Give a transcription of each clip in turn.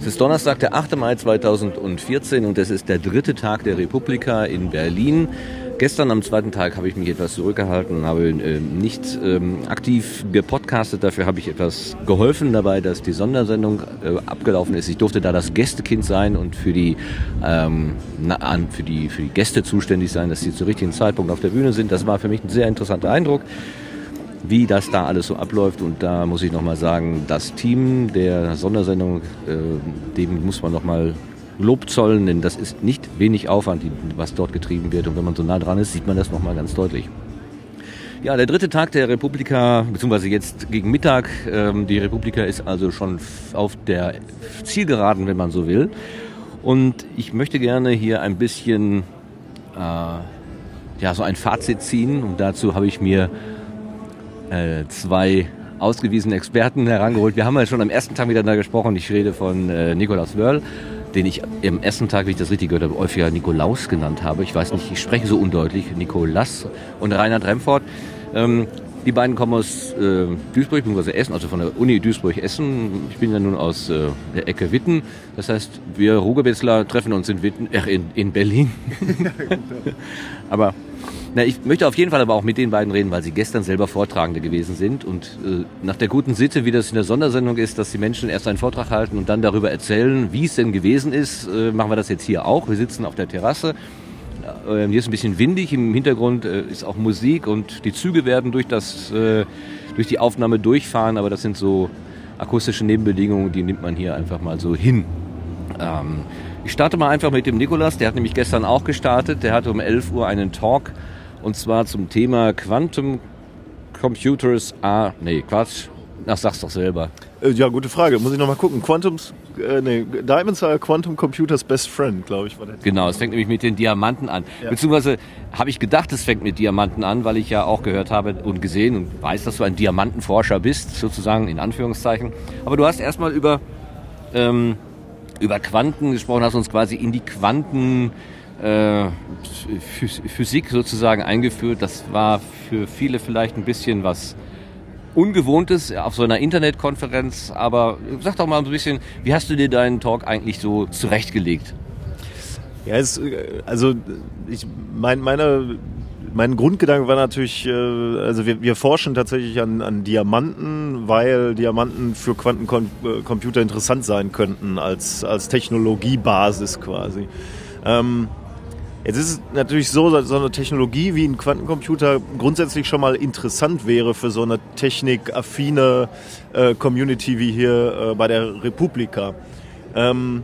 Es ist Donnerstag, der 8. Mai 2014 und es ist der dritte Tag der Republika in Berlin. Gestern am zweiten Tag habe ich mich etwas zurückgehalten habe äh, nicht ähm, aktiv gepodcastet. Dafür habe ich etwas geholfen dabei, dass die Sondersendung äh, abgelaufen ist. Ich durfte da das Gästekind sein und für die, ähm, na, für, die, für die Gäste zuständig sein, dass sie zu richtigen Zeitpunkt auf der Bühne sind. Das war für mich ein sehr interessanter Eindruck wie das da alles so abläuft. Und da muss ich nochmal sagen, das Team der Sondersendung, äh, dem muss man nochmal Lob zollen, denn das ist nicht wenig Aufwand, was dort getrieben wird. Und wenn man so nah dran ist, sieht man das nochmal ganz deutlich. Ja, der dritte Tag der Republika, beziehungsweise jetzt gegen Mittag. Ähm, die Republika ist also schon auf der Zielgeraden, wenn man so will. Und ich möchte gerne hier ein bisschen äh, ja, so ein Fazit ziehen. Und dazu habe ich mir äh, zwei ausgewiesene Experten herangeholt. Wir haben ja schon am ersten Tag miteinander gesprochen. Ich rede von äh, Nikolaus Wörl, den ich am ersten Tag, wie ich das richtig gehört habe, häufiger Nikolaus genannt habe. Ich weiß nicht, ich spreche so undeutlich. Nikolas und Reinhard Remford. Ähm, die beiden kommen aus äh, Duisburg bzw. Essen, also von der Uni Duisburg-Essen. Ich bin ja nun aus äh, der Ecke Witten. Das heißt, wir Rugebetzler treffen uns in, Witten, äh, in, in Berlin. Aber na, ich möchte auf jeden Fall aber auch mit den beiden reden, weil sie gestern selber Vortragende gewesen sind. Und äh, nach der guten Sitte, wie das in der Sondersendung ist, dass die Menschen erst einen Vortrag halten und dann darüber erzählen, wie es denn gewesen ist, äh, machen wir das jetzt hier auch. Wir sitzen auf der Terrasse. Äh, hier ist ein bisschen windig, im Hintergrund äh, ist auch Musik und die Züge werden durch, das, äh, durch die Aufnahme durchfahren, aber das sind so akustische Nebenbedingungen, die nimmt man hier einfach mal so hin. Ähm, ich starte mal einfach mit dem Nikolas, der hat nämlich gestern auch gestartet. Der hatte um 11 Uhr einen Talk und zwar zum Thema Quantum Computers. Ah, nee, Quatsch. Ach, sag's doch selber. Äh, ja, gute Frage. Muss ich nochmal gucken. Quantums, äh, nee, Diamonds are Quantum Computers Best Friend, glaube ich. War der genau, es fängt nämlich mit den Diamanten an. Ja. Beziehungsweise habe ich gedacht, es fängt mit Diamanten an, weil ich ja auch gehört habe und gesehen und weiß, dass du ein Diamantenforscher bist, sozusagen in Anführungszeichen. Aber du hast erstmal über, ähm, über Quanten gesprochen, hast uns quasi in die Quanten Physik sozusagen eingeführt. Das war für viele vielleicht ein bisschen was Ungewohntes auf so einer Internetkonferenz. Aber sag doch mal ein bisschen, wie hast du dir deinen Talk eigentlich so zurechtgelegt? Ja, es, also ich mein, meine mein Grundgedanke war natürlich, äh, also wir, wir forschen tatsächlich an, an Diamanten, weil Diamanten für Quantencomputer interessant sein könnten als, als Technologiebasis quasi. Ähm, Jetzt ist es natürlich so, dass so eine Technologie wie ein Quantencomputer grundsätzlich schon mal interessant wäre für so eine technikaffine äh, Community wie hier äh, bei der Republika. Ähm,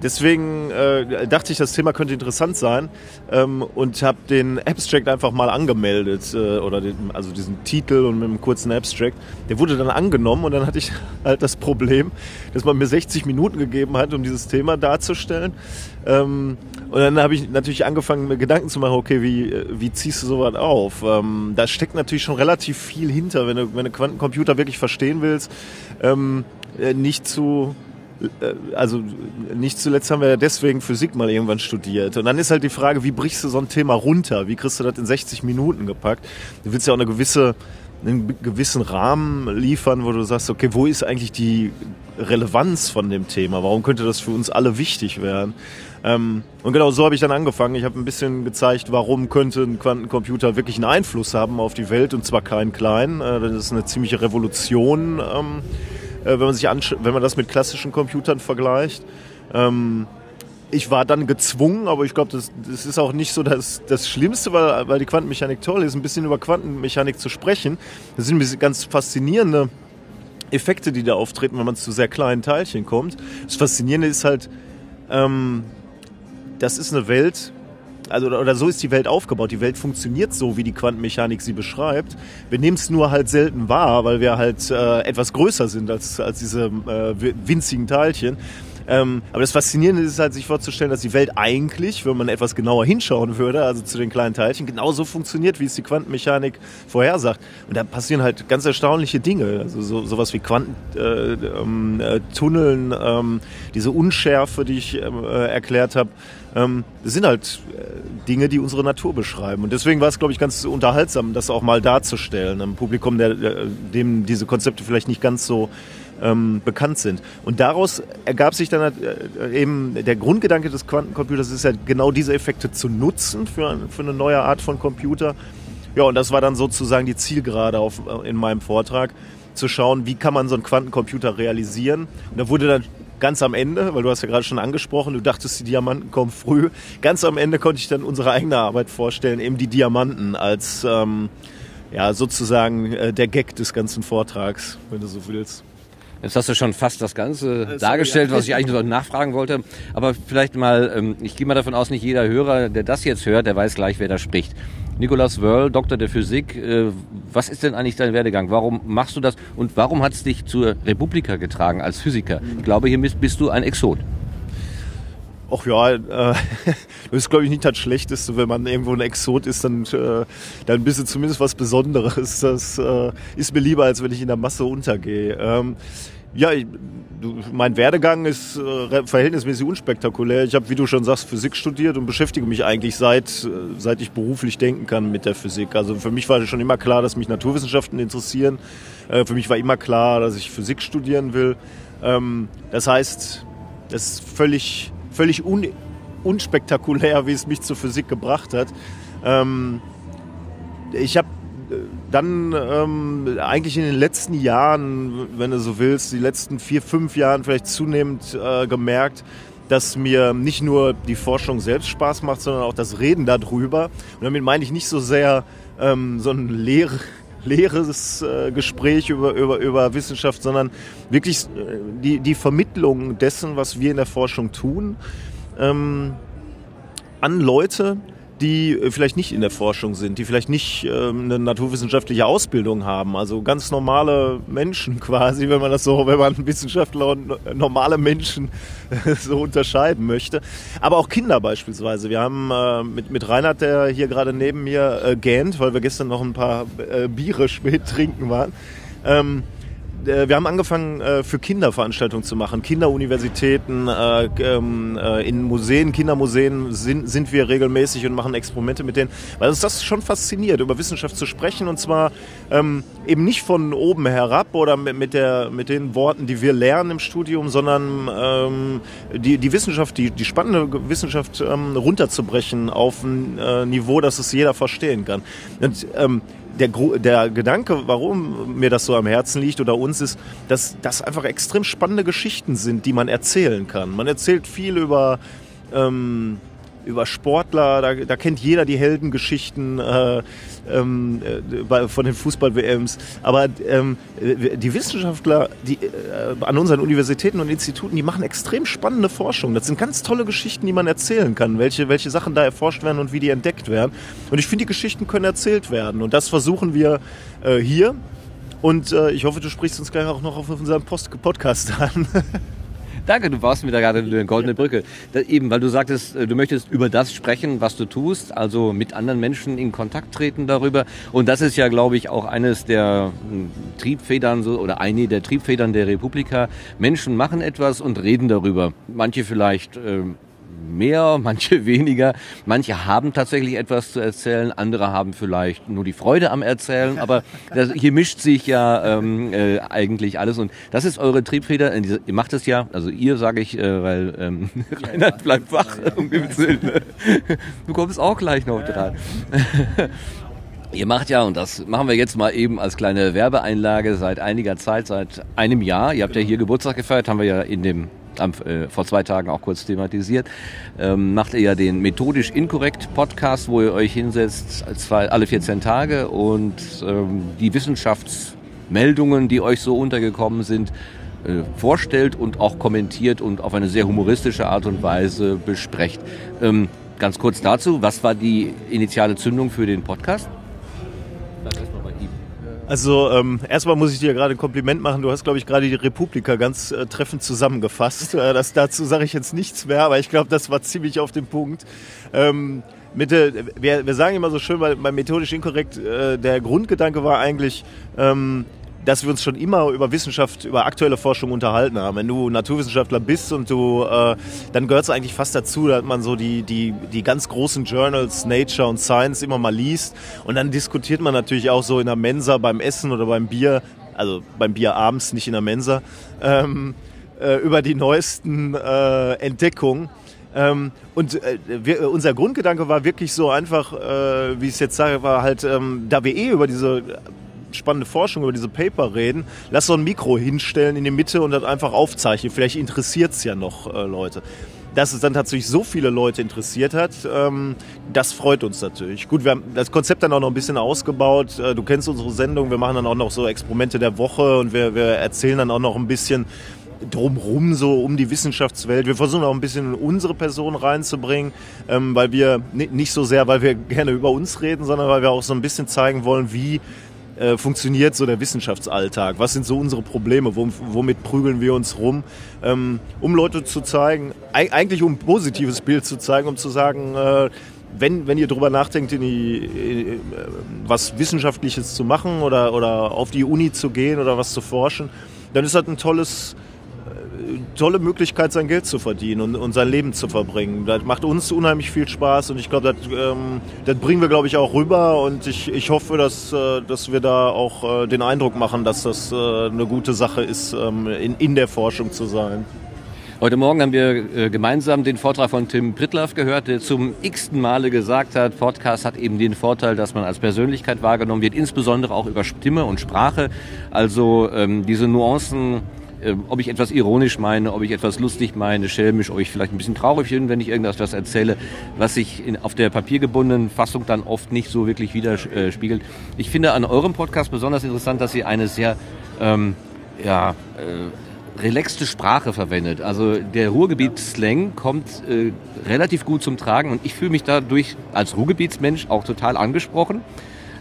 deswegen äh, dachte ich, das Thema könnte interessant sein ähm, und habe den Abstract einfach mal angemeldet äh, oder den, also diesen Titel und mit einem kurzen Abstract. Der wurde dann angenommen und dann hatte ich halt das Problem, dass man mir 60 Minuten gegeben hat, um dieses Thema darzustellen. Ähm, und dann habe ich natürlich angefangen, mir Gedanken zu machen, okay, wie, wie ziehst du sowas auf? Ähm, da steckt natürlich schon relativ viel hinter, wenn du, wenn du Quantencomputer wirklich verstehen willst. Ähm, äh, nicht zu äh, also nicht zuletzt haben wir ja deswegen Physik mal irgendwann studiert. Und dann ist halt die Frage, wie brichst du so ein Thema runter? Wie kriegst du das in 60 Minuten gepackt? Du willst ja auch eine gewisse, einen gewissen Rahmen liefern, wo du sagst, okay, wo ist eigentlich die Relevanz von dem Thema? Warum könnte das für uns alle wichtig werden? Ähm, und genau so habe ich dann angefangen. Ich habe ein bisschen gezeigt, warum könnte ein Quantencomputer wirklich einen Einfluss haben auf die Welt und zwar keinen kleinen. Äh, das ist eine ziemliche Revolution, ähm, äh, wenn, man sich wenn man das mit klassischen Computern vergleicht. Ähm, ich war dann gezwungen, aber ich glaube, das, das ist auch nicht so das, das Schlimmste, weil, weil die Quantenmechanik toll ist, ein bisschen über Quantenmechanik zu sprechen. Das sind ganz faszinierende Effekte, die da auftreten, wenn man zu sehr kleinen Teilchen kommt. Das Faszinierende ist halt, ähm, das ist eine Welt, also oder so ist die Welt aufgebaut. Die Welt funktioniert so, wie die Quantenmechanik sie beschreibt. Wir nehmen es nur halt selten wahr, weil wir halt äh, etwas größer sind als, als diese äh, winzigen Teilchen. Ähm, aber das Faszinierende ist halt, sich vorzustellen, dass die Welt eigentlich, wenn man etwas genauer hinschauen würde, also zu den kleinen Teilchen, genauso funktioniert, wie es die Quantenmechanik vorhersagt. Und da passieren halt ganz erstaunliche Dinge. Also so, sowas wie Quantentunneln, äh, ähm, äh, ähm, diese Unschärfe, die ich ähm, äh, erklärt habe. Ähm, das sind halt äh, Dinge, die unsere Natur beschreiben. Und deswegen war es, glaube ich, ganz unterhaltsam, das auch mal darzustellen. Einem Publikum, der, dem diese Konzepte vielleicht nicht ganz so ähm, bekannt sind. Und daraus ergab sich dann äh, eben der Grundgedanke des Quantencomputers ist ja genau diese Effekte zu nutzen für, für eine neue Art von Computer. Ja, und das war dann sozusagen die Zielgerade auf, äh, in meinem Vortrag, zu schauen, wie kann man so einen Quantencomputer realisieren. Und da wurde dann ganz am Ende, weil du hast ja gerade schon angesprochen, du dachtest, die Diamanten kommen früh. Ganz am Ende konnte ich dann unsere eigene Arbeit vorstellen, eben die Diamanten als ähm, ja, sozusagen äh, der Gag des ganzen Vortrags, wenn du so willst. Jetzt hast du schon fast das Ganze äh, dargestellt, was ich eigentlich noch nachfragen wollte. Aber vielleicht mal, ähm, ich gehe mal davon aus, nicht jeder Hörer, der das jetzt hört, der weiß gleich, wer da spricht. Nikolaus Wörl, Doktor der Physik. Äh, was ist denn eigentlich dein Werdegang? Warum machst du das? Und warum hat es dich zur Republika getragen als Physiker? Ich glaube, hier bist, du ein Exot. Ach ja, äh, das ist glaube ich nicht das Schlechteste, wenn man irgendwo ein Exot ist, dann, äh, dann bist du zumindest was Besonderes. Das ist mir lieber, als wenn ich in der Masse untergehe. Ähm, ja, ich, mein Werdegang ist äh, verhältnismäßig unspektakulär. Ich habe, wie du schon sagst, Physik studiert und beschäftige mich eigentlich seit, äh, seit ich beruflich denken kann mit der Physik. Also für mich war schon immer klar, dass mich Naturwissenschaften interessieren. Äh, für mich war immer klar, dass ich Physik studieren will. Ähm, das heißt, das ist völlig, völlig un, unspektakulär, wie es mich zur Physik gebracht hat. Ähm, ich habe dann ähm, eigentlich in den letzten Jahren, wenn du so willst, die letzten vier, fünf Jahren vielleicht zunehmend äh, gemerkt, dass mir nicht nur die Forschung selbst Spaß macht, sondern auch das Reden darüber. Und damit meine ich nicht so sehr ähm, so ein leer, leeres äh, Gespräch über, über, über Wissenschaft, sondern wirklich äh, die, die Vermittlung dessen, was wir in der Forschung tun, ähm, an Leute, die äh, vielleicht nicht in der Forschung sind, die vielleicht nicht ähm, eine naturwissenschaftliche Ausbildung haben. Also ganz normale Menschen quasi, wenn man das so, wenn man Wissenschaftler und normale Menschen so unterscheiden möchte. Aber auch Kinder beispielsweise. Wir haben äh, mit, mit Reinhard, der hier gerade neben mir äh, gähnt, weil wir gestern noch ein paar äh, Biere spät trinken waren. Ähm, äh, wir haben angefangen, äh, für Kinder Veranstaltungen zu machen. Kinderuniversitäten, äh, ähm, in Museen, Kindermuseen sind, sind wir regelmäßig und machen Experimente mit denen, weil uns das schon fasziniert, über Wissenschaft zu sprechen und zwar ähm, eben nicht von oben herab oder mit, der, mit den Worten, die wir lernen im Studium, sondern ähm, die, die Wissenschaft, die, die spannende Wissenschaft runterzubrechen auf ein äh, Niveau, dass es jeder verstehen kann. Und, der, der Gedanke, warum mir das so am Herzen liegt oder uns ist, dass das einfach extrem spannende Geschichten sind, die man erzählen kann. Man erzählt viel über ähm, über Sportler, da, da kennt jeder die Heldengeschichten äh, ähm, äh, bei, von den Fußball-WMs. Aber ähm, die Wissenschaftler die, äh, an unseren Universitäten und Instituten, die machen extrem spannende Forschung. Das sind ganz tolle Geschichten, die man erzählen kann, welche, welche Sachen da erforscht werden und wie die entdeckt werden. Und ich finde, die Geschichten können erzählt werden. Und das versuchen wir äh, hier. Und äh, ich hoffe, du sprichst uns gleich auch noch auf unserem Post Podcast an. Danke, du warst da gerade eine goldene Brücke. Da, eben, weil du sagtest, äh, du möchtest über das sprechen, was du tust, also mit anderen Menschen in Kontakt treten darüber. Und das ist ja, glaube ich, auch eines der hm, Triebfedern so, oder eine der Triebfedern der Republika. Menschen machen etwas und reden darüber. Manche vielleicht äh, mehr, manche weniger. Manche haben tatsächlich etwas zu erzählen, andere haben vielleicht nur die Freude am Erzählen. Aber das, hier mischt sich ja ähm, äh, eigentlich alles. Und das ist eure Triebfeder. Ihr macht es ja, also ihr sage ich, äh, weil ähm, Reinhard bleibt wach. Um du kommst auch gleich noch dran. Ihr macht ja, und das machen wir jetzt mal eben als kleine Werbeeinlage seit einiger Zeit, seit einem Jahr. Ihr habt ja hier Geburtstag gefeiert, haben wir ja in dem am, äh, vor zwei Tagen auch kurz thematisiert, ähm, macht ihr ja den methodisch inkorrekt Podcast, wo ihr euch hinsetzt zwei, alle 14 Tage und ähm, die Wissenschaftsmeldungen, die euch so untergekommen sind, äh, vorstellt und auch kommentiert und auf eine sehr humoristische Art und Weise besprecht. Ähm, ganz kurz dazu, was war die initiale Zündung für den Podcast? Also ähm, erstmal muss ich dir gerade ein Kompliment machen. Du hast, glaube ich, gerade die Republika ganz äh, treffend zusammengefasst. Äh, das, dazu sage ich jetzt nichts mehr, aber ich glaube, das war ziemlich auf den Punkt. Ähm, mit der, wir, wir sagen immer so schön bei, bei methodisch inkorrekt, äh, der Grundgedanke war eigentlich, ähm, dass wir uns schon immer über Wissenschaft, über aktuelle Forschung unterhalten haben. Wenn du Naturwissenschaftler bist und du, äh, dann gehört es eigentlich fast dazu, dass man so die, die, die ganz großen Journals, Nature und Science immer mal liest. Und dann diskutiert man natürlich auch so in der Mensa beim Essen oder beim Bier also beim Bier abends, nicht in der Mensa, ähm, äh, über die neuesten äh, Entdeckungen. Ähm, und äh, wir, unser Grundgedanke war wirklich so einfach, äh, wie ich es jetzt sage, war halt, ähm, da wir eh über diese spannende Forschung, über diese Paper reden, lass so ein Mikro hinstellen in die Mitte und das einfach aufzeichnen. Vielleicht interessiert es ja noch äh, Leute dass es dann tatsächlich so viele Leute interessiert hat, ähm, das freut uns natürlich. Gut, wir haben das Konzept dann auch noch ein bisschen ausgebaut. Äh, du kennst unsere Sendung, wir machen dann auch noch so Experimente der Woche und wir, wir erzählen dann auch noch ein bisschen drumrum so um die Wissenschaftswelt. Wir versuchen auch ein bisschen unsere Person reinzubringen, ähm, weil wir nicht so sehr, weil wir gerne über uns reden, sondern weil wir auch so ein bisschen zeigen wollen, wie äh, funktioniert so der Wissenschaftsalltag? Was sind so unsere Probleme? womit prügeln wir uns rum? Ähm, um Leute zu zeigen, eigentlich um ein positives Bild zu zeigen, um zu sagen, äh, wenn, wenn ihr darüber nachdenkt, in die, in, äh, was Wissenschaftliches zu machen oder, oder auf die Uni zu gehen oder was zu forschen, dann ist das ein tolles, tolle Möglichkeit, sein Geld zu verdienen und, und, sein Leben zu verbringen. Das macht uns unheimlich viel Spaß und ich glaube, das, ähm, das bringen wir, glaube ich, auch rüber und ich, ich hoffe, dass, äh, dass wir da auch äh, den Eindruck machen, dass das äh, eine gute Sache ist, ähm, in, in der Forschung zu sein. Heute Morgen haben wir gemeinsam den Vortrag von Tim Prittlaff gehört, der zum x-ten Male gesagt hat, Podcast hat eben den Vorteil, dass man als Persönlichkeit wahrgenommen wird, insbesondere auch über Stimme und Sprache. Also ähm, diese Nuancen ob ich etwas ironisch meine, ob ich etwas lustig meine, schelmisch, ob ich vielleicht ein bisschen traurig bin, wenn ich irgendetwas erzähle, was sich in, auf der papiergebundenen Fassung dann oft nicht so wirklich widerspiegelt. Ich finde an eurem Podcast besonders interessant, dass ihr eine sehr ähm, ja, äh, relaxte Sprache verwendet. Also der Ruhrgebiet-Slang kommt äh, relativ gut zum Tragen und ich fühle mich dadurch als Ruhrgebietsmensch auch total angesprochen.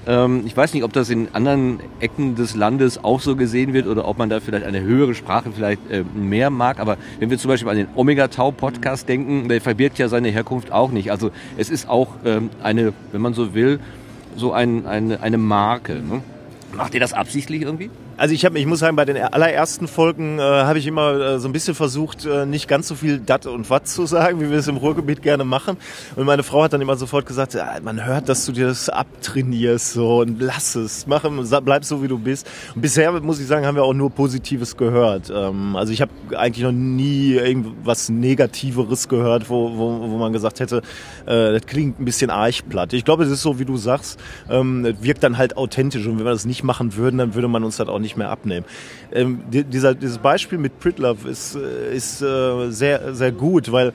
Ähm, ich weiß nicht, ob das in anderen Ecken des Landes auch so gesehen wird oder ob man da vielleicht eine höhere Sprache vielleicht äh, mehr mag. Aber wenn wir zum Beispiel an den Omega Tau Podcast denken, der verbirgt ja seine Herkunft auch nicht. Also es ist auch ähm, eine, wenn man so will, so ein, eine, eine Marke. Ne? Macht ihr das absichtlich irgendwie? Also ich habe, ich muss sagen, bei den allerersten Folgen äh, habe ich immer äh, so ein bisschen versucht, äh, nicht ganz so viel Dat und Wat zu sagen, wie wir es im Ruhrgebiet gerne machen. Und meine Frau hat dann immer sofort gesagt, ja, man hört, dass du dir das abtrainierst so und lass es, mach, bleib so wie du bist. Und bisher muss ich sagen, haben wir auch nur Positives gehört. Ähm, also ich habe eigentlich noch nie irgendwas Negativeres gehört, wo, wo, wo man gesagt hätte, äh, das klingt ein bisschen archplatt. Ich glaube, es ist so, wie du sagst, ähm, wirkt dann halt authentisch. Und wenn wir das nicht machen würden, dann würde man uns das auch nicht mehr abnehmen. Ähm, dieser, dieses Beispiel mit Pritlove ist, äh, ist äh, sehr, sehr gut, weil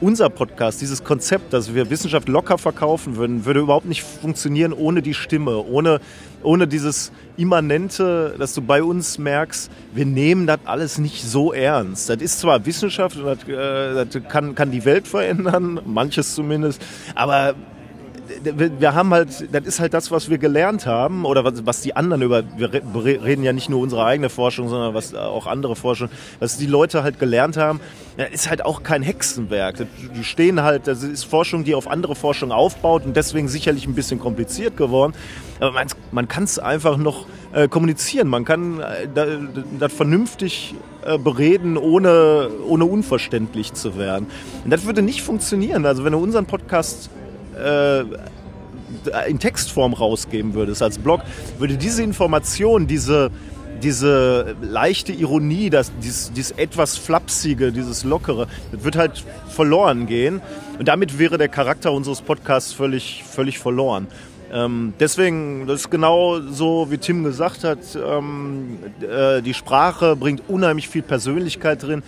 unser Podcast, dieses Konzept, dass wir Wissenschaft locker verkaufen würden, würde überhaupt nicht funktionieren ohne die Stimme, ohne, ohne dieses Immanente, dass du bei uns merkst, wir nehmen das alles nicht so ernst. Das ist zwar Wissenschaft und das, äh, das kann, kann die Welt verändern, manches zumindest, aber wir haben halt, das ist halt das, was wir gelernt haben oder was, was die anderen über, wir reden ja nicht nur unsere eigene Forschung, sondern was auch andere Forschung, was die Leute halt gelernt haben, ist halt auch kein Hexenwerk. Die stehen halt, das ist Forschung, die auf andere Forschung aufbaut und deswegen sicherlich ein bisschen kompliziert geworden. Aber man, man kann es einfach noch äh, kommunizieren. Man kann äh, das vernünftig äh, bereden, ohne, ohne unverständlich zu werden. Und das würde nicht funktionieren. Also wenn du unseren Podcast äh, in Textform rausgeben würdest als Blog, würde diese Information, diese, diese leichte Ironie, das, dieses, dieses etwas Flapsige, dieses Lockere, das wird halt verloren gehen. Und damit wäre der Charakter unseres Podcasts völlig, völlig verloren. Ähm, deswegen, das ist genau so, wie Tim gesagt hat, ähm, äh, die Sprache bringt unheimlich viel Persönlichkeit drin,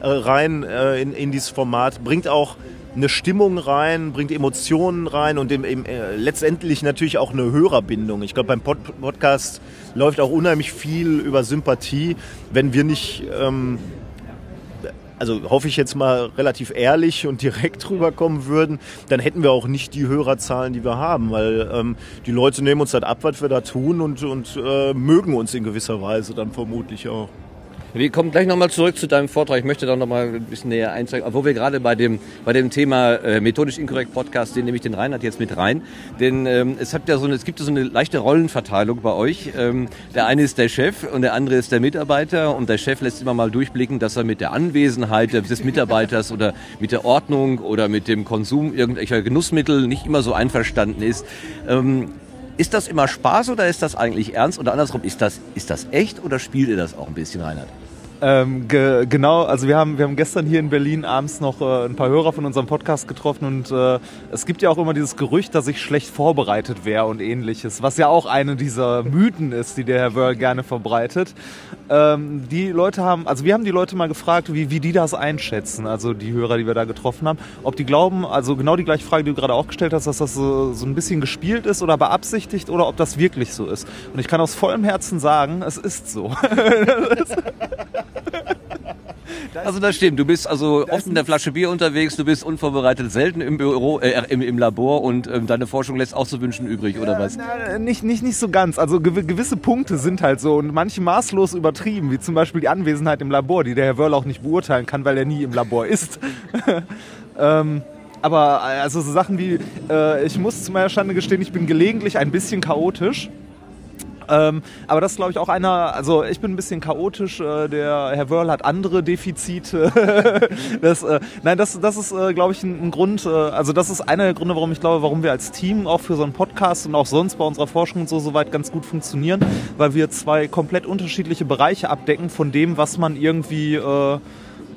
äh, rein äh, in, in dieses Format, bringt auch eine Stimmung rein, bringt Emotionen rein und im, äh, letztendlich natürlich auch eine Hörerbindung. Ich glaube, beim Pod Podcast läuft auch unheimlich viel über Sympathie. Wenn wir nicht, ähm, also hoffe ich jetzt mal relativ ehrlich und direkt rüberkommen würden, dann hätten wir auch nicht die Hörerzahlen, die wir haben, weil ähm, die Leute nehmen uns das ab, was wir da tun und, und äh, mögen uns in gewisser Weise dann vermutlich auch. Wir kommen gleich nochmal zurück zu deinem Vortrag. Ich möchte da nochmal ein bisschen näher einsteigen, obwohl wir gerade bei dem, bei dem Thema äh, methodisch inkorrekt Podcast, den nehme ich den Reinhard jetzt mit rein. Denn ähm, es, hat ja so eine, es gibt ja so eine leichte Rollenverteilung bei euch. Ähm, der eine ist der Chef und der andere ist der Mitarbeiter und der Chef lässt immer mal durchblicken, dass er mit der Anwesenheit des Mitarbeiters oder mit der Ordnung oder mit dem Konsum irgendwelcher Genussmittel nicht immer so einverstanden ist. Ähm, Ist das immer Spaß oder ist das eigentlich ernst? Oder andersrum, ist das, ist das echt oder spielt ihr das auch ein bisschen, Reinhard? Ähm, ge genau, also wir haben, wir haben gestern hier in Berlin abends noch äh, ein paar Hörer von unserem Podcast getroffen und äh, es gibt ja auch immer dieses Gerücht, dass ich schlecht vorbereitet wäre und ähnliches, was ja auch eine dieser Mythen ist, die der Herr Wörl gerne verbreitet. Ähm, die Leute haben, also wir haben die Leute mal gefragt, wie, wie die das einschätzen, also die Hörer, die wir da getroffen haben, ob die glauben, also genau die gleiche Frage, die du gerade auch gestellt hast, dass das so, so ein bisschen gespielt ist oder beabsichtigt oder ob das wirklich so ist. Und ich kann aus vollem Herzen sagen, es ist so. Also das stimmt. Du bist also oft in der Flasche Bier unterwegs, du bist unvorbereitet, selten im Büro, äh, im, im Labor und ähm, deine Forschung lässt auch zu wünschen übrig, oder was? Na, nicht, nicht, nicht so ganz. Also gew gewisse Punkte sind halt so und manche maßlos übertrieben, wie zum Beispiel die Anwesenheit im Labor, die der Herr Wörl auch nicht beurteilen kann, weil er nie im Labor ist. ähm, aber also so Sachen wie, äh, ich muss zu meiner Schande gestehen, ich bin gelegentlich ein bisschen chaotisch. Ähm, aber das ist, glaube ich, auch einer, also ich bin ein bisschen chaotisch, äh, der Herr Wörl hat andere Defizite. das, äh, nein, das, das ist, äh, glaube ich, ein, ein Grund, äh, also das ist einer der Gründe, warum ich glaube, warum wir als Team auch für so einen Podcast und auch sonst bei unserer Forschung und so soweit ganz gut funktionieren, weil wir zwei komplett unterschiedliche Bereiche abdecken von dem, was man irgendwie äh,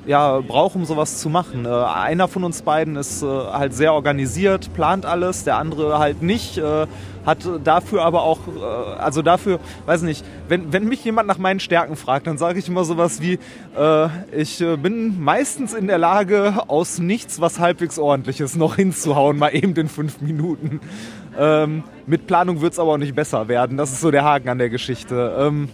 ja, braucht, um sowas zu machen. Äh, einer von uns beiden ist äh, halt sehr organisiert, plant alles, der andere halt nicht, äh, hat dafür aber auch, äh, also dafür, weiß nicht, wenn, wenn mich jemand nach meinen Stärken fragt, dann sage ich immer sowas wie, äh, ich äh, bin meistens in der Lage, aus nichts was halbwegs ordentliches noch hinzuhauen, mal eben in fünf Minuten. Ähm, mit Planung wird es aber auch nicht besser werden. Das ist so der Haken an der Geschichte. Ähm,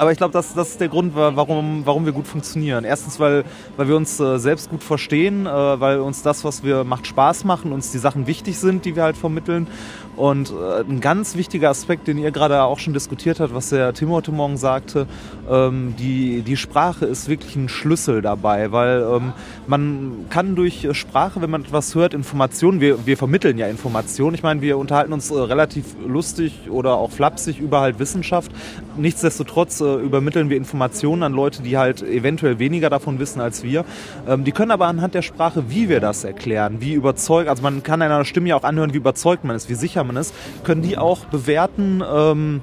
aber ich glaube, das, das ist der Grund, warum, warum wir gut funktionieren. Erstens, weil, weil wir uns äh, selbst gut verstehen, äh, weil uns das, was wir macht, Spaß machen, uns die Sachen wichtig sind, die wir halt vermitteln. Und äh, ein ganz wichtiger Aspekt, den ihr gerade auch schon diskutiert habt, was der Timothée morgen sagte, ähm, die, die Sprache ist wirklich ein Schlüssel dabei, weil ähm, man kann durch Sprache, wenn man etwas hört, Informationen, wir, wir vermitteln ja Informationen. Ich meine, wir unterhalten uns äh, relativ lustig oder auch flapsig über halt Wissenschaft. Nichtsdestotrotz äh, übermitteln wir Informationen an Leute, die halt eventuell weniger davon wissen als wir. Ähm, die können aber anhand der Sprache, wie wir das erklären, wie überzeugt, also man kann einer Stimme ja auch anhören, wie überzeugt man ist, wie sicher man ist, können die auch bewerten, ähm,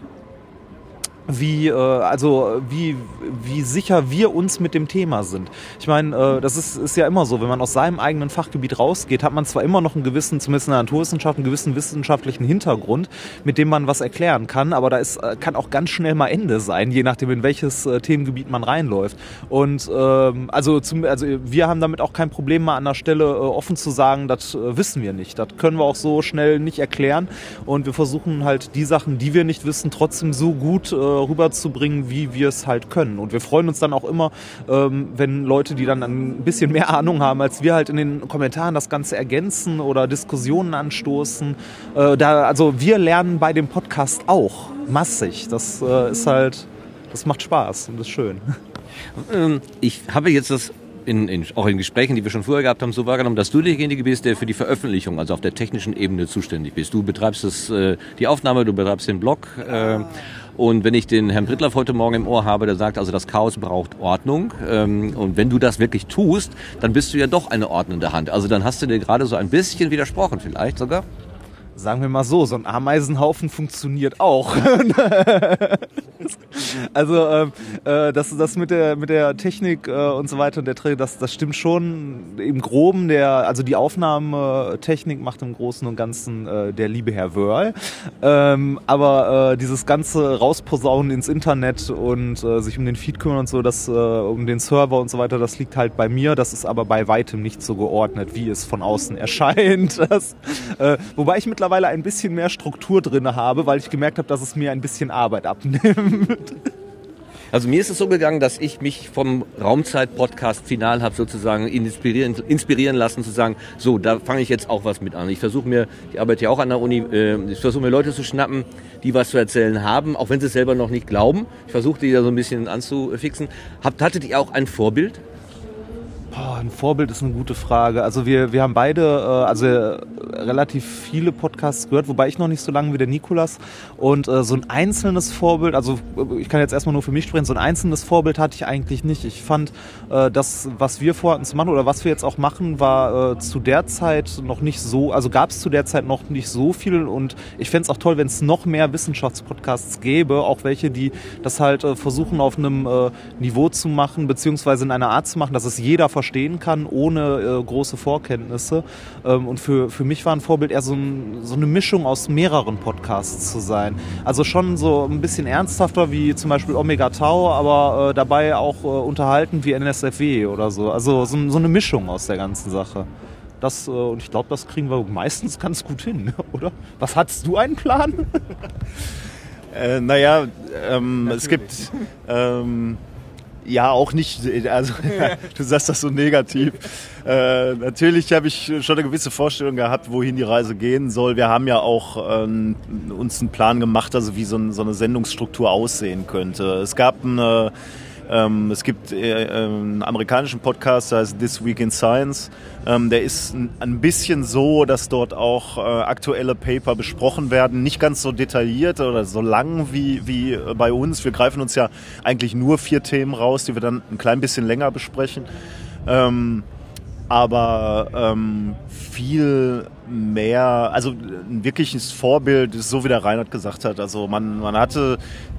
wie, äh, also wie, wie sicher wir uns mit dem Thema sind. Ich meine, äh, das ist, ist ja immer so, wenn man aus seinem eigenen Fachgebiet rausgeht, hat man zwar immer noch einen gewissen, zumindest in der Naturwissenschaft, einen gewissen wissenschaftlichen Hintergrund, mit dem man was erklären kann, aber da ist, äh, kann auch ganz schnell mal Ende sein, je nachdem, in welches äh, Themengebiet man reinläuft. Und ähm, also, zum, also wir haben damit auch kein Problem, mal an der Stelle äh, offen zu sagen, das äh, wissen wir nicht. Das können wir auch so schnell nicht erklären. Und wir versuchen halt die Sachen, die wir nicht wissen, trotzdem so gut äh, rüberzubringen, wie wir es halt können. Und wir freuen uns dann auch immer, ähm, wenn Leute, die dann ein bisschen mehr Ahnung haben, als wir halt in den Kommentaren das Ganze ergänzen oder Diskussionen anstoßen. Äh, da, also wir lernen bei dem Podcast auch massig. Das äh, ist halt, das macht Spaß und ist schön. Ähm, ich habe jetzt das in, in, auch in Gesprächen, die wir schon vorher gehabt haben, so wahrgenommen, dass du derjenige bist, der für die Veröffentlichung, also auf der technischen Ebene zuständig bist. Du betreibst das, äh, die Aufnahme, du betreibst den Blog. Äh, und wenn ich den Herrn Brittlaff heute Morgen im Ohr habe, der sagt, also das Chaos braucht Ordnung. Ähm, und wenn du das wirklich tust, dann bist du ja doch eine ordnende Hand. Also dann hast du dir gerade so ein bisschen widersprochen vielleicht sogar. Sagen wir mal so, so ein Ameisenhaufen funktioniert auch. also ähm, äh, das, das mit der mit der Technik äh, und so weiter und der Träger, das, das stimmt schon im Groben. Der also die Aufnahmetechnik macht im Großen und Ganzen äh, der liebe Herr Wörl. Ähm, aber äh, dieses ganze rausposaunen ins Internet und äh, sich um den Feed kümmern und so, das äh, um den Server und so weiter, das liegt halt bei mir. Das ist aber bei weitem nicht so geordnet, wie es von außen erscheint. Das, äh, wobei ich mittlerweile mittlerweile ein bisschen mehr Struktur drin habe, weil ich gemerkt habe, dass es mir ein bisschen Arbeit abnimmt. Also mir ist es so gegangen, dass ich mich vom Raumzeit-Podcast final habe sozusagen inspirieren, inspirieren lassen, zu sagen, so, da fange ich jetzt auch was mit an. Ich versuche mir, ich arbeite ja auch an der Uni, äh, ich versuche mir Leute zu schnappen, die was zu erzählen haben, auch wenn sie es selber noch nicht glauben. Ich versuche die da so ein bisschen anzufixen. Habt, hattet ihr auch ein Vorbild? Oh, ein Vorbild ist eine gute Frage. Also wir, wir haben beide äh, also äh, relativ viele Podcasts gehört, wobei ich noch nicht so lange wie der Nikolas. Und äh, so ein einzelnes Vorbild, also äh, ich kann jetzt erstmal nur für mich sprechen, so ein einzelnes Vorbild hatte ich eigentlich nicht. Ich fand, äh, das, was wir vorhatten zu machen oder was wir jetzt auch machen, war äh, zu der Zeit noch nicht so, also gab es zu der Zeit noch nicht so viel und ich fände es auch toll, wenn es noch mehr Wissenschaftspodcasts gäbe, auch welche, die das halt äh, versuchen auf einem äh, Niveau zu machen, beziehungsweise in einer Art zu machen, dass es jeder verstehen kann, ohne äh, große Vorkenntnisse. Ähm, und für, für mich war ein Vorbild eher so, ein, so eine Mischung aus mehreren Podcasts zu sein. Also schon so ein bisschen ernsthafter wie zum Beispiel Omega Tau, aber äh, dabei auch äh, unterhalten wie NSFW oder so. Also so, so eine Mischung aus der ganzen Sache. Das, äh, und ich glaube, das kriegen wir meistens ganz gut hin, oder? Was hattest du einen Plan? Äh, naja, ähm, es gibt ähm, ja auch nicht, also du sagst das so negativ. Äh, natürlich habe ich schon eine gewisse Vorstellung gehabt, wohin die Reise gehen soll. Wir haben ja auch ähm, uns einen Plan gemacht, also wie so, ein, so eine Sendungsstruktur aussehen könnte. Es gab eine ähm, es gibt äh, einen amerikanischen Podcast, der heißt This Week in Science. Ähm, der ist ein, ein, bisschen so, dass dort auch äh, aktuelle Paper besprochen werden. Nicht ganz so detailliert oder so lang wie, wie bei uns. Wir greifen uns ja eigentlich nur vier Themen raus, die wir dann ein klein bisschen länger besprechen. Ähm, aber ähm, viel mehr, also ein wirkliches Vorbild ist so, wie der Reinhard gesagt hat. Also man, man hatte äh,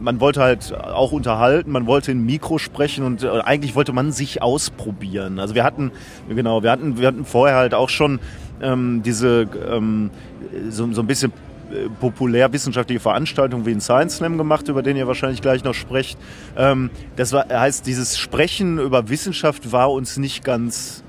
man wollte halt auch unterhalten, man wollte in Mikro sprechen und äh, eigentlich wollte man sich ausprobieren. Also wir hatten, genau, wir hatten, wir hatten vorher halt auch schon ähm, diese ähm, so, so ein bisschen äh, populärwissenschaftliche Veranstaltung wie ein Science Slam gemacht, über den ihr wahrscheinlich gleich noch sprecht. Ähm, das war, heißt, dieses Sprechen über Wissenschaft war uns nicht ganz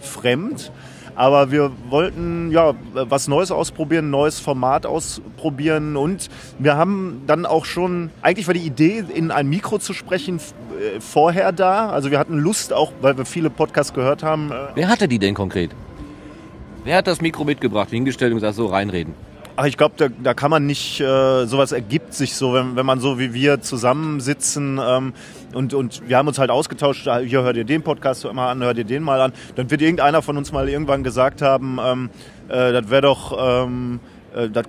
fremd. Aber wir wollten ja was Neues ausprobieren, ein neues Format ausprobieren und wir haben dann auch schon, eigentlich war die Idee, in ein Mikro zu sprechen, äh, vorher da. Also wir hatten Lust auch, weil wir viele Podcasts gehört haben. Äh, Wer hatte die denn konkret? Wer hat das Mikro mitgebracht, hingestellt und gesagt, so reinreden? Ach, ich glaube, da, da kann man nicht, äh, sowas ergibt sich so, wenn, wenn man so wie wir zusammensitzen ähm, und, und wir haben uns halt ausgetauscht, hier hört ihr den Podcast mal an, hört ihr den mal an, dann wird irgendeiner von uns mal irgendwann gesagt haben, ähm, äh, das wäre doch... Ähm, äh, das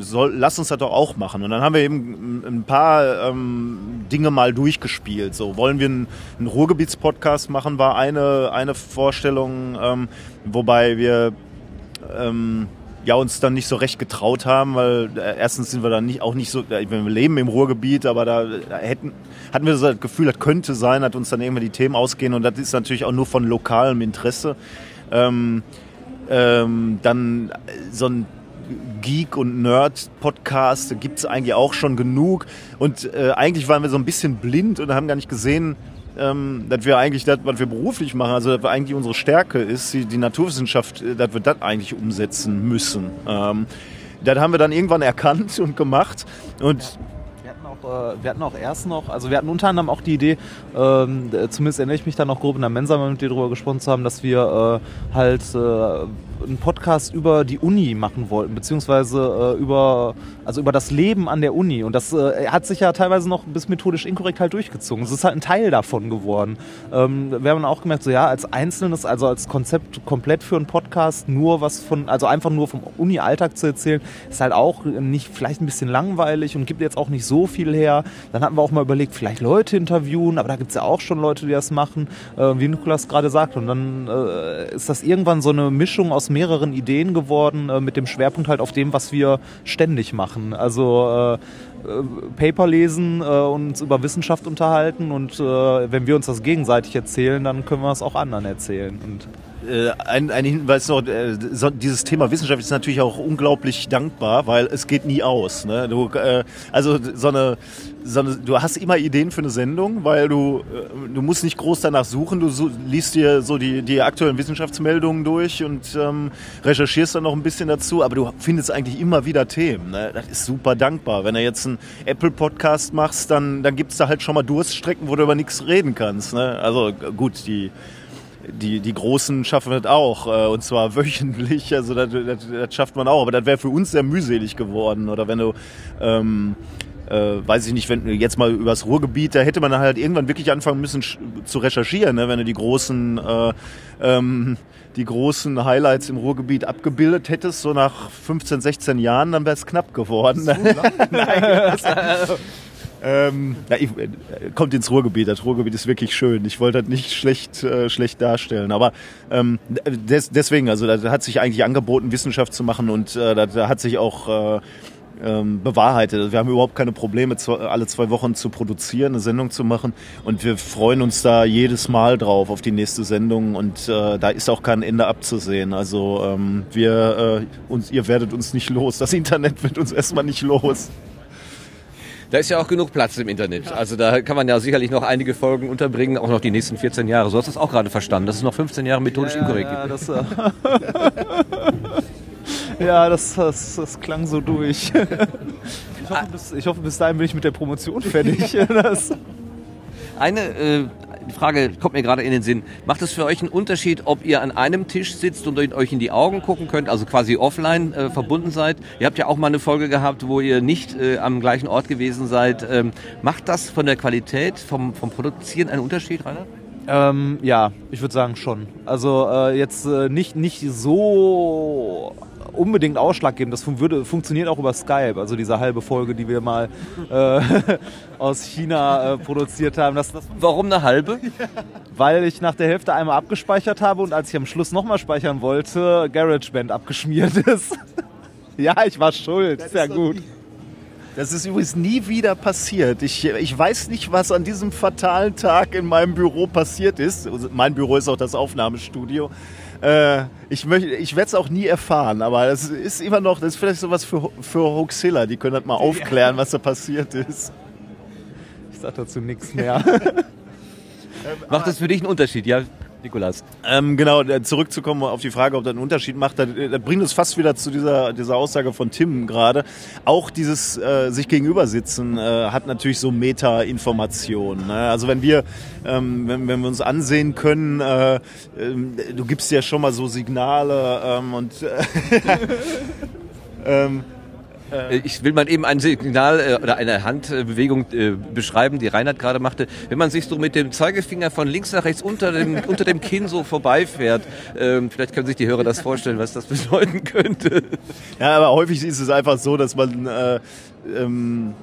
soll, lass uns das doch auch machen. Und dann haben wir eben ein paar ähm, Dinge mal durchgespielt. So, wollen wir einen, einen Ruhrgebietspodcast machen, war eine, eine Vorstellung, ähm, wobei wir ähm, ja uns dann nicht so recht getraut haben, weil äh, erstens sind wir dann nicht, auch nicht so, äh, wir leben im Ruhrgebiet, aber da, da hätten, hatten wir so das Gefühl, das könnte sein, hat uns dann irgendwann die Themen ausgehen und das ist natürlich auch nur von lokalem Interesse. Ähm, ähm, dann so ein Geek- und Nerd-Podcast gibt es eigentlich auch schon genug. Und äh, eigentlich waren wir so ein bisschen blind und haben gar nicht gesehen, ähm, dass wir eigentlich das, was wir beruflich machen, also dass eigentlich unsere Stärke ist, die, die Naturwissenschaft, äh, dass wir das eigentlich umsetzen müssen. Ähm, das haben wir dann irgendwann erkannt und gemacht und äh, wir hatten auch erst noch, also wir hatten unter anderem auch die Idee, ähm, zumindest erinnere ich mich dann noch grob in der Mensa mal mit dir darüber gesprochen zu haben, dass wir äh, halt äh, einen Podcast über die Uni machen wollten, beziehungsweise äh, über, also über das Leben an der Uni. Und das äh, hat sich ja teilweise noch bis methodisch inkorrekt halt durchgezogen. Es ist halt ein Teil davon geworden. Ähm, wir haben auch gemerkt, so ja, als einzelnes, also als Konzept komplett für einen Podcast, nur was von, also einfach nur vom Uni-Alltag zu erzählen, ist halt auch nicht, vielleicht ein bisschen langweilig und gibt jetzt auch nicht so viel her. Dann hatten wir auch mal überlegt, vielleicht Leute interviewen, aber da gibt es ja auch schon Leute, die das machen, äh, wie Nikolas gerade sagt. Und dann äh, ist das irgendwann so eine Mischung aus mehreren Ideen geworden, äh, mit dem Schwerpunkt halt auf dem, was wir ständig machen. Also äh, äh, Paper lesen, äh, uns über Wissenschaft unterhalten und wenn wir uns das gegenseitig erzählen, dann können wir es auch anderen erzählen. Und äh, ein, ein Hinweis noch, äh, dieses Thema Wissenschaft ist natürlich auch unglaublich dankbar, weil es geht nie aus. Ne? Du, äh, also so eine, so eine, du hast immer Ideen für eine Sendung, weil du, äh, du musst nicht groß danach suchen, du so, liest dir so die, die aktuellen Wissenschaftsmeldungen durch und ähm, recherchierst dann noch ein bisschen dazu, aber du findest eigentlich immer wieder Themen. Ne? Das ist super dankbar. Wenn du jetzt einen Apple-Podcast machst, dann, dann gibt es da halt schon mal Durststrecken, wo du über nichts reden kannst. Ne? Also gut, die die, die Großen schaffen das auch, äh, und zwar wöchentlich, also das, das, das schafft man auch, aber das wäre für uns sehr mühselig geworden. Oder wenn du ähm, äh, weiß ich nicht, wenn jetzt mal übers Ruhrgebiet, da hätte man halt irgendwann wirklich anfangen müssen zu recherchieren, ne? wenn du die großen äh, ähm, die großen Highlights im Ruhrgebiet abgebildet hättest, so nach 15, 16 Jahren, dann wäre es knapp geworden. So Nein, ähm, ja, ich, äh, kommt ins Ruhrgebiet. Das Ruhrgebiet ist wirklich schön. Ich wollte das nicht schlecht, äh, schlecht darstellen. Aber ähm, des, deswegen, also da hat sich eigentlich angeboten, Wissenschaft zu machen und äh, da, hat sich auch äh, ähm, bewahrheitet. Wir haben überhaupt keine Probleme, alle zwei Wochen zu produzieren, eine Sendung zu machen. Und wir freuen uns da jedes Mal drauf auf die nächste Sendung. Und äh, da ist auch kein Ende abzusehen. Also ähm, wir, äh, uns, ihr werdet uns nicht los. Das Internet wird uns erstmal nicht los. Da ist ja auch genug Platz im Internet. Also da kann man ja sicherlich noch einige Folgen unterbringen, auch noch die nächsten 14 Jahre. So hast du es auch gerade verstanden, dass es noch 15 Jahre methodisch ja, inkorrekt ja, gibt. Das, äh ja, das, das, das, klang so durch. Ich hoffe, bis, ich hoffe, bis dahin bin ich mit der Promotion fertig. Eine äh, Frage kommt mir gerade in den Sinn. Macht es für euch einen Unterschied, ob ihr an einem Tisch sitzt und euch in die Augen gucken könnt, also quasi offline äh, verbunden seid? Ihr habt ja auch mal eine Folge gehabt, wo ihr nicht äh, am gleichen Ort gewesen seid. Ähm, macht das von der Qualität, vom, vom Produzieren einen Unterschied, Rainer? Ähm, ja, ich würde sagen schon. Also äh, jetzt äh, nicht, nicht so unbedingt ausschlaggebend. Das fun würde, funktioniert auch über Skype, also diese halbe Folge, die wir mal äh, aus China äh, produziert haben. Das, das Warum eine halbe? Weil ich nach der Hälfte einmal abgespeichert habe und als ich am Schluss nochmal speichern wollte, GarageBand abgeschmiert ist. ja, ich war schuld, ist ja gut. Das ist übrigens nie wieder passiert. Ich, ich weiß nicht, was an diesem fatalen Tag in meinem Büro passiert ist. Mein Büro ist auch das Aufnahmestudio. Äh, ich möchte, ich werde es auch nie erfahren, aber das ist immer noch, das ist vielleicht sowas für, für Hoaxilla. Die können das mal aufklären, was da passiert ist. Ich sag dazu nichts mehr. Macht das für dich einen Unterschied? Ja, Nikolas. Ähm, genau, äh, zurückzukommen auf die Frage, ob das einen Unterschied macht, das, das bringt uns fast wieder zu dieser, dieser Aussage von Tim gerade. Auch dieses äh, sich gegenübersitzen äh, hat natürlich so Meta-Informationen. Ne? Also wenn wir, ähm, wenn, wenn wir uns ansehen können, äh, äh, du gibst ja schon mal so Signale ähm, und ähm, äh, ich will mal eben ein Signal äh, oder eine Handbewegung äh, beschreiben, die Reinhard gerade machte. Wenn man sich so mit dem Zeigefinger von links nach rechts unter dem, unter dem Kinn so vorbeifährt, ähm, vielleicht können sich die Hörer das vorstellen, was das bedeuten könnte. Ja, aber häufig ist es einfach so, dass man... Äh, ähm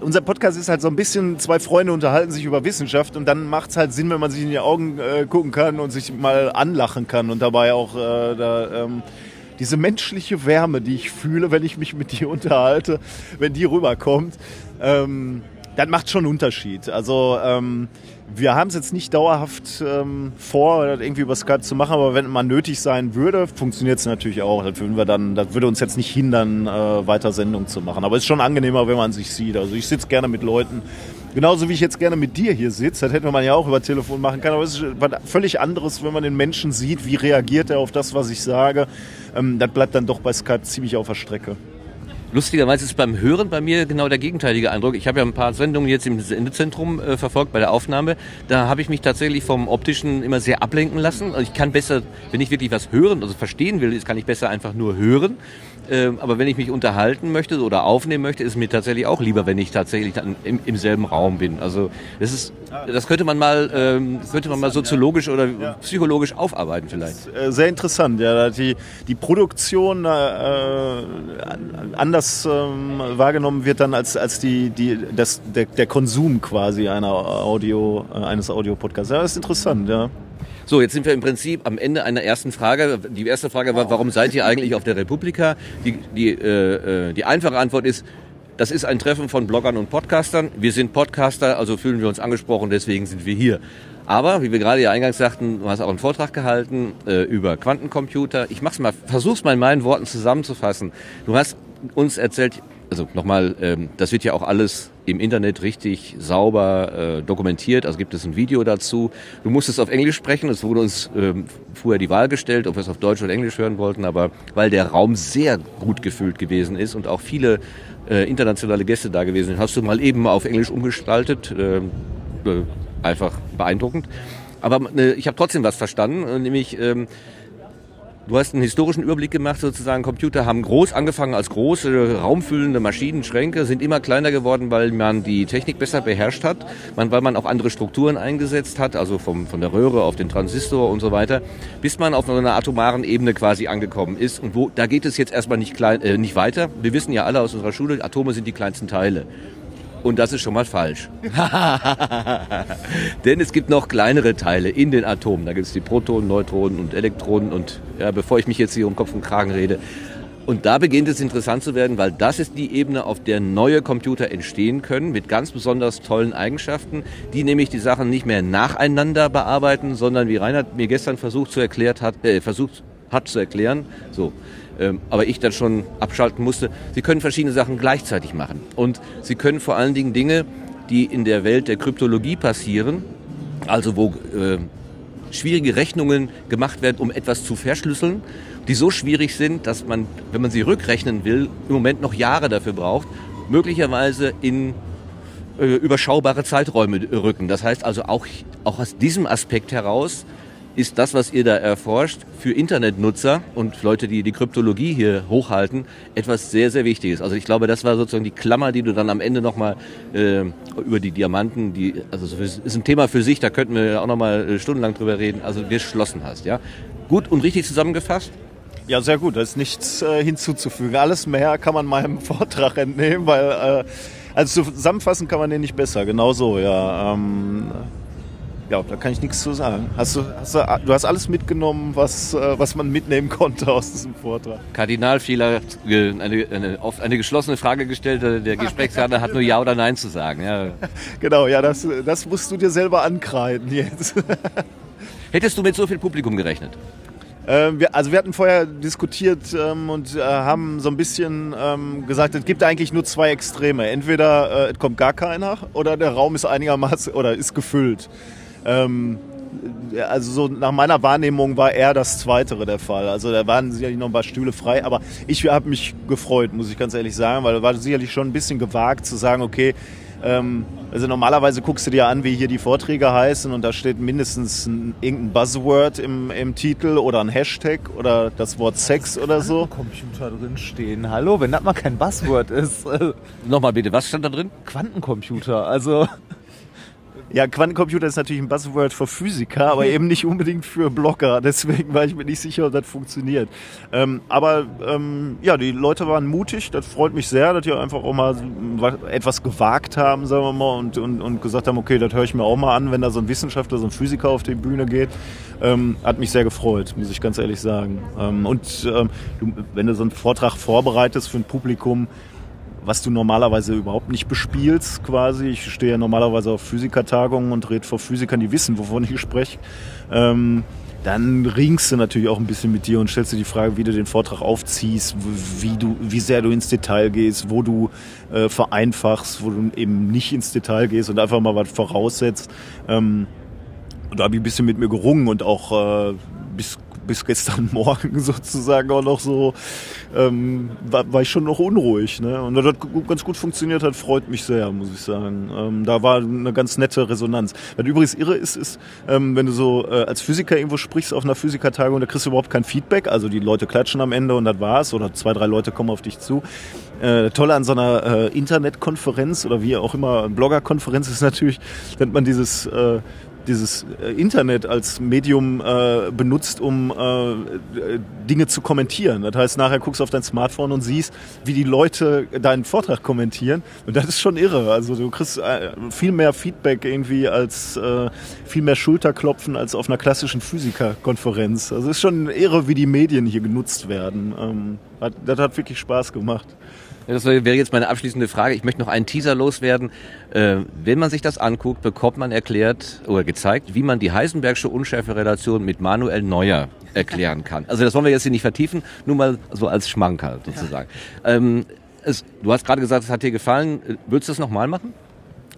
unser Podcast ist halt so ein bisschen, zwei Freunde unterhalten sich über Wissenschaft und dann macht es halt Sinn, wenn man sich in die Augen äh, gucken kann und sich mal anlachen kann und dabei auch äh, da, ähm, diese menschliche Wärme, die ich fühle, wenn ich mich mit dir unterhalte, wenn die rüberkommt, ähm, das macht schon einen Unterschied. Also ähm, wir haben es jetzt nicht dauerhaft ähm, vor, irgendwie über Skype zu machen, aber wenn man nötig sein würde, funktioniert es natürlich auch. Das, würden wir dann, das würde uns jetzt nicht hindern, äh, weiter Sendungen zu machen. Aber es ist schon angenehmer, wenn man sich sieht. Also ich sitze gerne mit Leuten, Genauso wie ich jetzt gerne mit dir hier sitze, das hätte man ja auch über Telefon machen können, aber es ist was völlig anderes, wenn man den Menschen sieht, wie reagiert er auf das, was ich sage. Ähm, das bleibt dann doch bei Skype ziemlich auf der Strecke. Lustigerweise ist beim Hören bei mir genau der gegenteilige Eindruck. Ich habe ja ein paar Sendungen jetzt im Sendezentrum äh, verfolgt bei der Aufnahme. Da habe ich mich tatsächlich vom Optischen immer sehr ablenken lassen. Also ich kann besser, wenn ich wirklich was hören, also verstehen will, kann ich besser einfach nur hören. Ähm, aber wenn ich mich unterhalten möchte oder aufnehmen möchte, ist es mir tatsächlich auch lieber, wenn ich tatsächlich dann im, im selben Raum bin. Also das ist, das könnte man mal, ähm, könnte man mal soziologisch oder psychologisch aufarbeiten vielleicht. Äh, sehr interessant, ja. Die, die Produktion äh, anders ähm, wahrgenommen wird dann als, als die, die, das, der, der Konsum quasi einer Audio, äh, eines Audiopodcasts. Ja, das ist interessant, ja. So, jetzt sind wir im Prinzip am Ende einer ersten Frage. Die erste Frage war, warum seid ihr eigentlich auf der Republika? Die, die, äh, äh, die einfache Antwort ist, das ist ein Treffen von Bloggern und Podcastern. Wir sind Podcaster, also fühlen wir uns angesprochen, deswegen sind wir hier. Aber, wie wir gerade ja eingangs sagten, du hast auch einen Vortrag gehalten äh, über Quantencomputer. Ich mach's mal, versuch's mal in meinen Worten zusammenzufassen. Du hast uns erzählt, also nochmal, ähm, das wird ja auch alles im Internet richtig sauber äh, dokumentiert. Also gibt es ein Video dazu. Du musstest auf Englisch sprechen. Es wurde uns ähm, vorher die Wahl gestellt, ob wir es auf Deutsch oder Englisch hören wollten. Aber weil der Raum sehr gut gefüllt gewesen ist und auch viele äh, internationale Gäste da gewesen sind, hast du mal eben auf Englisch umgestaltet. Äh, äh, einfach beeindruckend. Aber äh, ich habe trotzdem was verstanden, nämlich ähm, Du hast einen historischen Überblick gemacht, sozusagen. Computer haben groß angefangen als große, raumfüllende Maschinenschränke, sind immer kleiner geworden, weil man die Technik besser beherrscht hat, man, weil man auch andere Strukturen eingesetzt hat, also vom, von der Röhre auf den Transistor und so weiter, bis man auf einer atomaren Ebene quasi angekommen ist. Und wo, da geht es jetzt erstmal nicht, klein, äh, nicht weiter. Wir wissen ja alle aus unserer Schule, Atome sind die kleinsten Teile. Und das ist schon mal falsch. Denn es gibt noch kleinere Teile in den Atomen. Da gibt es die Protonen, Neutronen und Elektronen. Und ja, bevor ich mich jetzt hier um Kopf und Kragen rede. Und da beginnt es interessant zu werden, weil das ist die Ebene, auf der neue Computer entstehen können, mit ganz besonders tollen Eigenschaften, die nämlich die Sachen nicht mehr nacheinander bearbeiten, sondern wie Reinhard mir gestern versucht zu erklärt hat, äh, versucht hat zu erklären, so, aber ich dann schon abschalten musste. Sie können verschiedene Sachen gleichzeitig machen. Und Sie können vor allen Dingen Dinge, die in der Welt der Kryptologie passieren, also wo äh, schwierige Rechnungen gemacht werden, um etwas zu verschlüsseln, die so schwierig sind, dass man, wenn man sie rückrechnen will, im Moment noch Jahre dafür braucht, möglicherweise in äh, überschaubare Zeiträume rücken. Das heißt also auch, auch aus diesem Aspekt heraus ist das, was ihr da erforscht, für Internetnutzer und Leute, die die Kryptologie hier hochhalten, etwas sehr, sehr Wichtiges. Also ich glaube, das war sozusagen die Klammer, die du dann am Ende nochmal äh, über die Diamanten, die, also ist ein Thema für sich, da könnten wir auch nochmal äh, stundenlang drüber reden, also geschlossen hast. Ja? Gut und richtig zusammengefasst? Ja, sehr gut. Da ist nichts äh, hinzuzufügen. Alles mehr kann man meinem Vortrag entnehmen, weil äh, also zusammenfassen kann man den nicht besser. Genau so, ja. Ähm, ja, da kann ich nichts zu sagen. Hast du, hast du, du hast alles mitgenommen, was, äh, was man mitnehmen konnte aus diesem Vortrag. Kardinalfehler, eine, eine, oft eine geschlossene Frage gestellt, der Gesprächspartner hat nur Ja oder Nein zu sagen. Ja. Genau, ja, das, das musst du dir selber ankreiden jetzt. Hättest du mit so viel Publikum gerechnet? Ähm, wir, also wir hatten vorher diskutiert ähm, und äh, haben so ein bisschen ähm, gesagt, es gibt eigentlich nur zwei Extreme. Entweder äh, es kommt gar keiner oder der Raum ist einigermaßen oder ist gefüllt. Ähm, also so nach meiner Wahrnehmung war eher das Zweitere der Fall. Also da waren sicherlich noch ein paar Stühle frei, aber ich habe mich gefreut, muss ich ganz ehrlich sagen, weil war sicherlich schon ein bisschen gewagt zu sagen, okay, ähm, also normalerweise guckst du dir an, wie hier die Vorträge heißen und da steht mindestens ein, irgendein Buzzword im, im Titel oder ein Hashtag oder das Wort Sex oder so. Computer drin stehen. Hallo, wenn das mal kein Buzzword ist. Nochmal bitte, was stand da drin? Quantencomputer. Also ja, Quantencomputer ist natürlich ein Buzzword für Physiker, aber eben nicht unbedingt für Blogger. Deswegen war ich mir nicht sicher, ob das funktioniert. Ähm, aber ähm, ja, die Leute waren mutig. Das freut mich sehr, dass die einfach auch mal etwas gewagt haben, sagen wir mal, und, und, und gesagt haben, okay, das höre ich mir auch mal an, wenn da so ein Wissenschaftler, so ein Physiker auf die Bühne geht. Ähm, hat mich sehr gefreut, muss ich ganz ehrlich sagen. Ähm, und ähm, du, wenn du so einen Vortrag vorbereitest für ein Publikum, was du normalerweise überhaupt nicht bespielst quasi. Ich stehe ja normalerweise auf Physikertagungen und rede vor Physikern, die wissen, wovon ich spreche. Ähm, dann ringst du natürlich auch ein bisschen mit dir und stellst dir die Frage, wie du den Vortrag aufziehst, wie du, wie sehr du ins Detail gehst, wo du äh, vereinfachst, wo du eben nicht ins Detail gehst und einfach mal was voraussetzt. Ähm, und da habe ich ein bisschen mit mir gerungen und auch äh, bis bis gestern Morgen sozusagen auch noch so, ähm, war, war ich schon noch unruhig. Ne? Und das hat ganz gut funktioniert hat, freut mich sehr, muss ich sagen. Ähm, da war eine ganz nette Resonanz. Was übrigens irre ist, ist, ähm, wenn du so äh, als Physiker irgendwo sprichst auf einer Physikertagung, da kriegst du überhaupt kein Feedback. Also die Leute klatschen am Ende und das war's. Oder zwei, drei Leute kommen auf dich zu. Äh, Tolle an so einer äh, Internetkonferenz oder wie auch immer, Bloggerkonferenz ist natürlich, nennt man dieses äh, dieses äh, Internet als Medium äh, benutzt, um äh, Dinge zu kommentieren. Das heißt, nachher guckst du auf dein Smartphone und siehst, wie die Leute deinen Vortrag kommentieren. Und das ist schon irre. Also du kriegst äh, viel mehr Feedback irgendwie als äh, viel mehr Schulterklopfen als auf einer klassischen Physikerkonferenz. Also es ist schon irre, wie die Medien hier genutzt werden. Ähm, hat, das hat wirklich Spaß gemacht. Das wäre jetzt meine abschließende Frage. Ich möchte noch einen Teaser loswerden. Äh, wenn man sich das anguckt, bekommt man erklärt oder gezeigt, wie man die Heisenbergsche Unschärferelation mit Manuel Neuer erklären kann. Also das wollen wir jetzt hier nicht vertiefen, nur mal so als Schmankerl sozusagen. Ähm, es, du hast gerade gesagt, es hat dir gefallen. Würdest du das nochmal machen?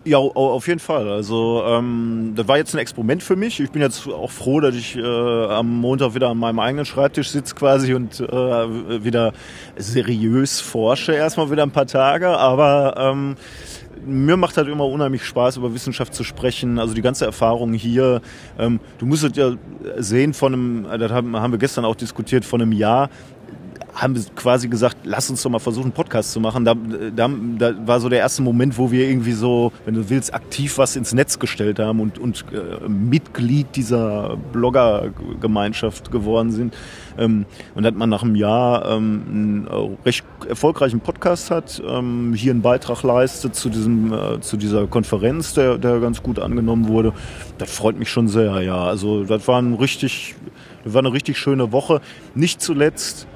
Ja, auf jeden Fall. Also ähm, das war jetzt ein Experiment für mich. Ich bin jetzt auch froh, dass ich äh, am Montag wieder an meinem eigenen Schreibtisch sitze quasi und äh, wieder seriös forsche. Erstmal wieder ein paar Tage, aber ähm, mir macht halt immer unheimlich Spaß, über Wissenschaft zu sprechen. Also die ganze Erfahrung hier. Ähm, du musst es ja sehen von einem, das haben, haben wir gestern auch diskutiert, von einem Jahr haben wir quasi gesagt, lass uns doch mal versuchen, einen Podcast zu machen. Da, da, da, war so der erste Moment, wo wir irgendwie so, wenn du willst, aktiv was ins Netz gestellt haben und, und äh, Mitglied dieser Blogger-Gemeinschaft geworden sind. Ähm, und dass man nach einem Jahr ähm, einen äh, recht erfolgreichen Podcast hat, ähm, hier einen Beitrag leistet zu, diesem, äh, zu dieser Konferenz, der, der ganz gut angenommen wurde, das freut mich schon sehr, ja. Also das war ein richtig, das war eine richtig schöne Woche. Nicht zuletzt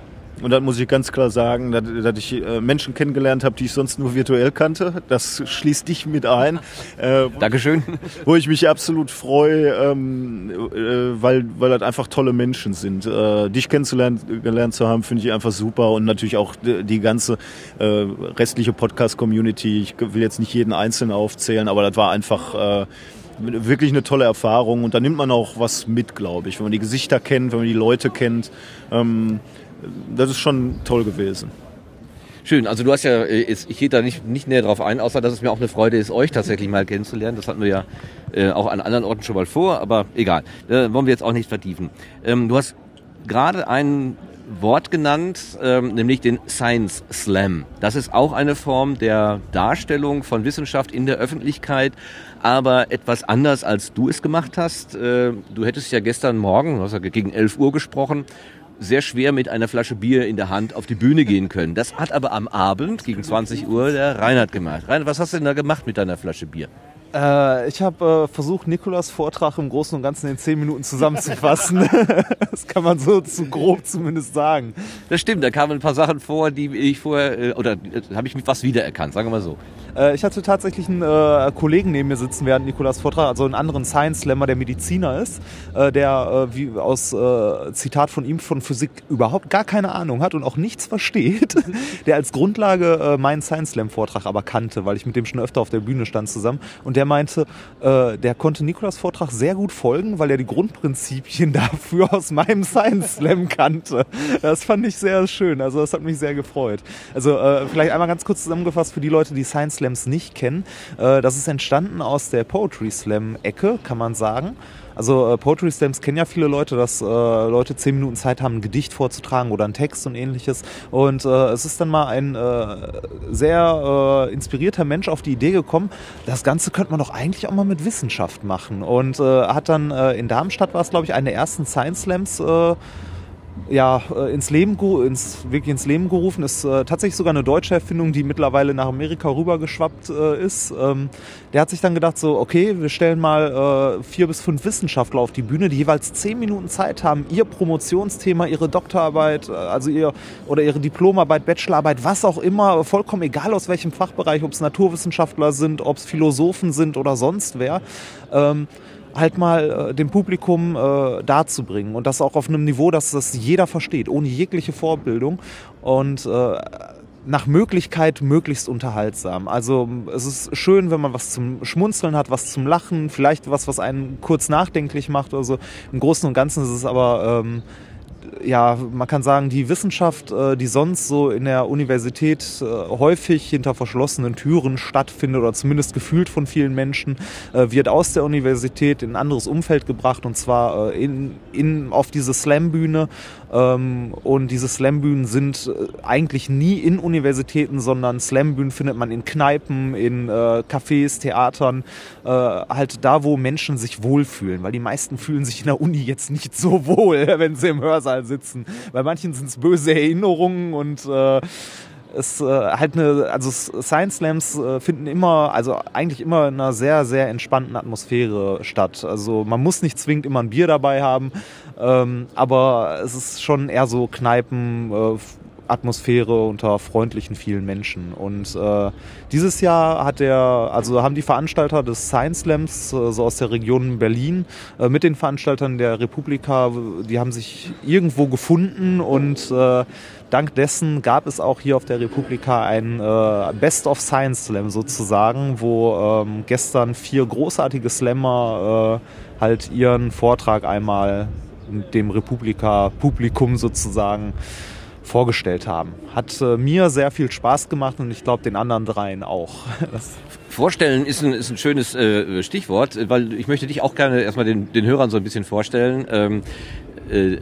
und dann muss ich ganz klar sagen, dass, dass ich äh, Menschen kennengelernt habe, die ich sonst nur virtuell kannte. Das schließt dich mit ein. Äh, Dankeschön. Wo ich mich absolut freue, ähm, äh, weil, weil das einfach tolle Menschen sind. Äh, dich kennenzulernen gelernt zu haben, finde ich einfach super. Und natürlich auch die, die ganze äh, restliche Podcast-Community. Ich will jetzt nicht jeden Einzelnen aufzählen, aber das war einfach... Wirklich eine tolle Erfahrung und da nimmt man auch was mit, glaube ich, wenn man die Gesichter kennt, wenn man die Leute kennt. Ähm, das ist schon toll gewesen. Schön, also du hast ja, äh, ich gehe da nicht, nicht näher drauf ein, außer dass es mir auch eine Freude ist, euch tatsächlich mal kennenzulernen. Das hatten wir ja äh, auch an anderen Orten schon mal vor, aber egal, äh, wollen wir jetzt auch nicht vertiefen. Ähm, du hast gerade ein Wort genannt, ähm, nämlich den Science Slam. Das ist auch eine Form der Darstellung von Wissenschaft in der Öffentlichkeit, aber etwas anders, als du es gemacht hast. Äh, du hättest ja gestern Morgen, du hast ja gegen 11 Uhr gesprochen, sehr schwer mit einer Flasche Bier in der Hand auf die Bühne gehen können. Das hat aber am Abend gegen 20 Uhr der Reinhard gemacht. Reinhard, was hast du denn da gemacht mit deiner Flasche Bier? Äh, ich habe äh, versucht, Nikolas Vortrag im Großen und Ganzen in zehn Minuten zusammenzufassen. das kann man so zu grob zumindest sagen. Das stimmt, da kamen ein paar Sachen vor, die ich vorher, äh, oder äh, habe ich was wiedererkannt, sagen wir mal so. Äh, ich hatte tatsächlich einen äh, Kollegen neben mir sitzen während Nikolas Vortrag, also einen anderen Science-Slammer, der Mediziner ist, der wie aus Zitat von ihm von Physik überhaupt gar keine Ahnung hat und auch nichts versteht, der als Grundlage meinen Science-Slam-Vortrag aber kannte, weil ich mit dem schon öfter auf der Bühne stand zusammen. Und der meinte, äh, der konnte Nikolas Vortrag sehr gut folgen, weil er die Grundprinzipien dafür aus meinem Science-Slam kannte. Das fand ich sehr schön, also das hat mich sehr gefreut. Also äh, vielleicht einmal ganz kurz zusammengefasst für die Leute, die Science Slams nicht kennen. Äh, das ist entstanden aus der Poetry Slam Ecke, kann man sagen. Also äh, Poetry Slams kennen ja viele Leute, dass äh, Leute zehn Minuten Zeit haben, ein Gedicht vorzutragen oder einen Text und ähnliches. Und äh, es ist dann mal ein äh, sehr äh, inspirierter Mensch auf die Idee gekommen, das Ganze könnte man doch eigentlich auch mal mit Wissenschaft machen. Und äh, hat dann in Darmstadt war es, glaube ich, eine der ersten Science Slams ja, äh, ins Leben, ins, wirklich ins Leben gerufen. Ist äh, tatsächlich sogar eine deutsche Erfindung, die mittlerweile nach Amerika rübergeschwappt äh, ist. Ähm, der hat sich dann gedacht, so, okay, wir stellen mal äh, vier bis fünf Wissenschaftler auf die Bühne, die jeweils zehn Minuten Zeit haben, ihr Promotionsthema, ihre Doktorarbeit, äh, also ihr oder ihre Diplomarbeit, Bachelorarbeit, was auch immer, vollkommen egal aus welchem Fachbereich, ob es Naturwissenschaftler sind, ob es Philosophen sind oder sonst wer. Ähm, halt mal äh, dem Publikum äh, darzubringen und das auch auf einem Niveau, dass das jeder versteht, ohne jegliche Vorbildung und äh, nach Möglichkeit möglichst unterhaltsam. Also es ist schön, wenn man was zum Schmunzeln hat, was zum Lachen, vielleicht was, was einen kurz nachdenklich macht oder so. Im Großen und Ganzen ist es aber ähm, ja, man kann sagen, die Wissenschaft, äh, die sonst so in der Universität äh, häufig hinter verschlossenen Türen stattfindet oder zumindest gefühlt von vielen Menschen, äh, wird aus der Universität in ein anderes Umfeld gebracht und zwar in, in, auf diese Slam-Bühne und diese Slambühnen sind äh, eigentlich nie in Universitäten, sondern Slambühnen findet man in Kneipen, in äh, Cafés, Theatern, äh, halt da, wo Menschen sich wohlfühlen, weil die meisten fühlen sich in der Uni jetzt nicht so wohl, wenn sie im Hörsaal sitzen. Bei manchen sind es böse Erinnerungen und es äh, halt eine, also Science Slams äh, finden immer, also eigentlich immer in einer sehr, sehr entspannten Atmosphäre statt. Also man muss nicht zwingend immer ein Bier dabei haben, ähm, aber es ist schon eher so Kneipen, äh, Atmosphäre unter freundlichen vielen Menschen. Und äh, dieses Jahr hat der, also haben die Veranstalter des Science Slams, äh, so aus der Region Berlin, äh, mit den Veranstaltern der Republika, die haben sich irgendwo gefunden und äh, dank dessen gab es auch hier auf der Republika ein äh, Best of Science Slam sozusagen, wo ähm, gestern vier großartige Slammer äh, halt ihren Vortrag einmal dem Republika-Publikum sozusagen vorgestellt haben. Hat äh, mir sehr viel Spaß gemacht und ich glaube den anderen dreien auch. Vorstellen ist ein, ist ein schönes äh, Stichwort, weil ich möchte dich auch gerne erstmal den, den Hörern so ein bisschen vorstellen. Ähm, äh,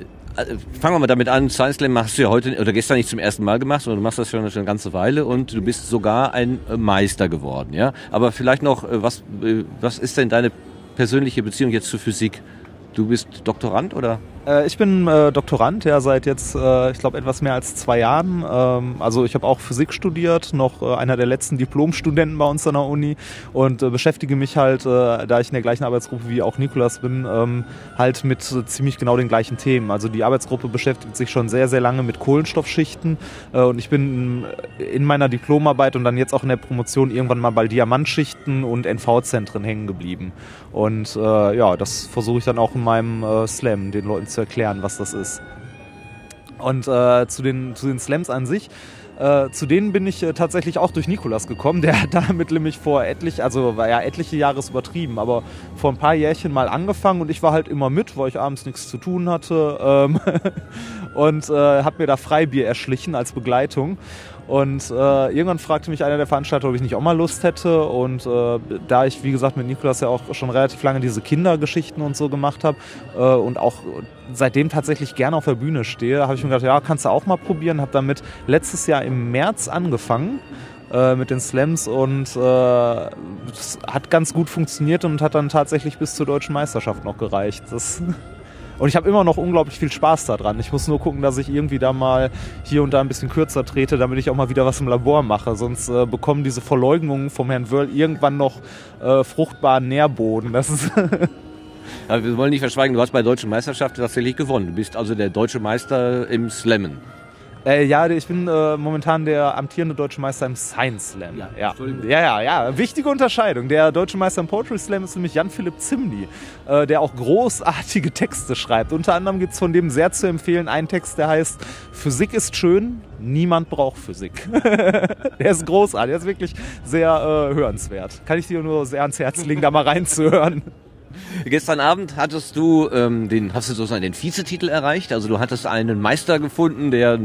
fangen wir mal damit an. Science Slam machst du ja heute oder gestern nicht zum ersten Mal gemacht, sondern du machst das schon eine ganze Weile und du bist sogar ein Meister geworden, ja. Aber vielleicht noch, äh, was, äh, was ist denn deine persönliche Beziehung jetzt zur Physik? Du bist Doktorand oder? Äh, ich bin äh, Doktorand, ja, seit jetzt, äh, ich glaube, etwas mehr als zwei Jahren. Ähm, also ich habe auch Physik studiert, noch äh, einer der letzten Diplomstudenten bei uns an der Uni und äh, beschäftige mich halt, äh, da ich in der gleichen Arbeitsgruppe wie auch Nikolas bin, ähm, halt mit ziemlich genau den gleichen Themen. Also die Arbeitsgruppe beschäftigt sich schon sehr, sehr lange mit Kohlenstoffschichten und ich bin in meiner Diplomarbeit und dann jetzt auch in der Promotion irgendwann mal bei Diamantschichten und NV-Zentren hängen geblieben. Und ja, das versuche ich dann auch in meinem Slam den Leuten zu zu erklären, was das ist. Und äh, zu, den, zu den Slams an sich, äh, zu denen bin ich äh, tatsächlich auch durch Nikolas gekommen. Der hat damit nämlich vor etlich, also war ja etliche Jahres übertrieben, aber vor ein paar Jährchen mal angefangen und ich war halt immer mit, weil ich abends nichts zu tun hatte ähm, und äh, habe mir da Freibier erschlichen als Begleitung. Und äh, irgendwann fragte mich einer der Veranstalter, ob ich nicht auch mal Lust hätte. Und äh, da ich, wie gesagt, mit Nikolas ja auch schon relativ lange diese Kindergeschichten und so gemacht habe äh, und auch seitdem tatsächlich gerne auf der Bühne stehe, habe ich mir gedacht, ja, kannst du auch mal probieren. Habe damit letztes Jahr im März angefangen äh, mit den Slams und äh, hat ganz gut funktioniert und hat dann tatsächlich bis zur deutschen Meisterschaft noch gereicht. Das und ich habe immer noch unglaublich viel Spaß daran. Ich muss nur gucken, dass ich irgendwie da mal hier und da ein bisschen kürzer trete, damit ich auch mal wieder was im Labor mache. Sonst äh, bekommen diese Verleugnungen vom Herrn Wörl irgendwann noch äh, fruchtbaren Nährboden. Das ist Aber wir wollen nicht verschweigen, du hast bei der deutschen Meisterschaft tatsächlich gewonnen. Du bist also der deutsche Meister im Slammen. Äh, ja, ich bin äh, momentan der amtierende deutsche Meister im Science Slam. Ja, ja, ja, ja, ja. Wichtige Unterscheidung. Der deutsche Meister im Poetry Slam ist nämlich Jan-Philipp Zimny, äh, der auch großartige Texte schreibt. Unter anderem gibt es von dem sehr zu empfehlen einen Text, der heißt Physik ist schön, niemand braucht Physik. der ist großartig, der ist wirklich sehr äh, hörenswert. Kann ich dir nur sehr ans Herz legen, da mal reinzuhören. Gestern Abend hattest du ähm, den, hast du sozusagen den Vizetitel erreicht. Also du hattest einen Meister gefunden, der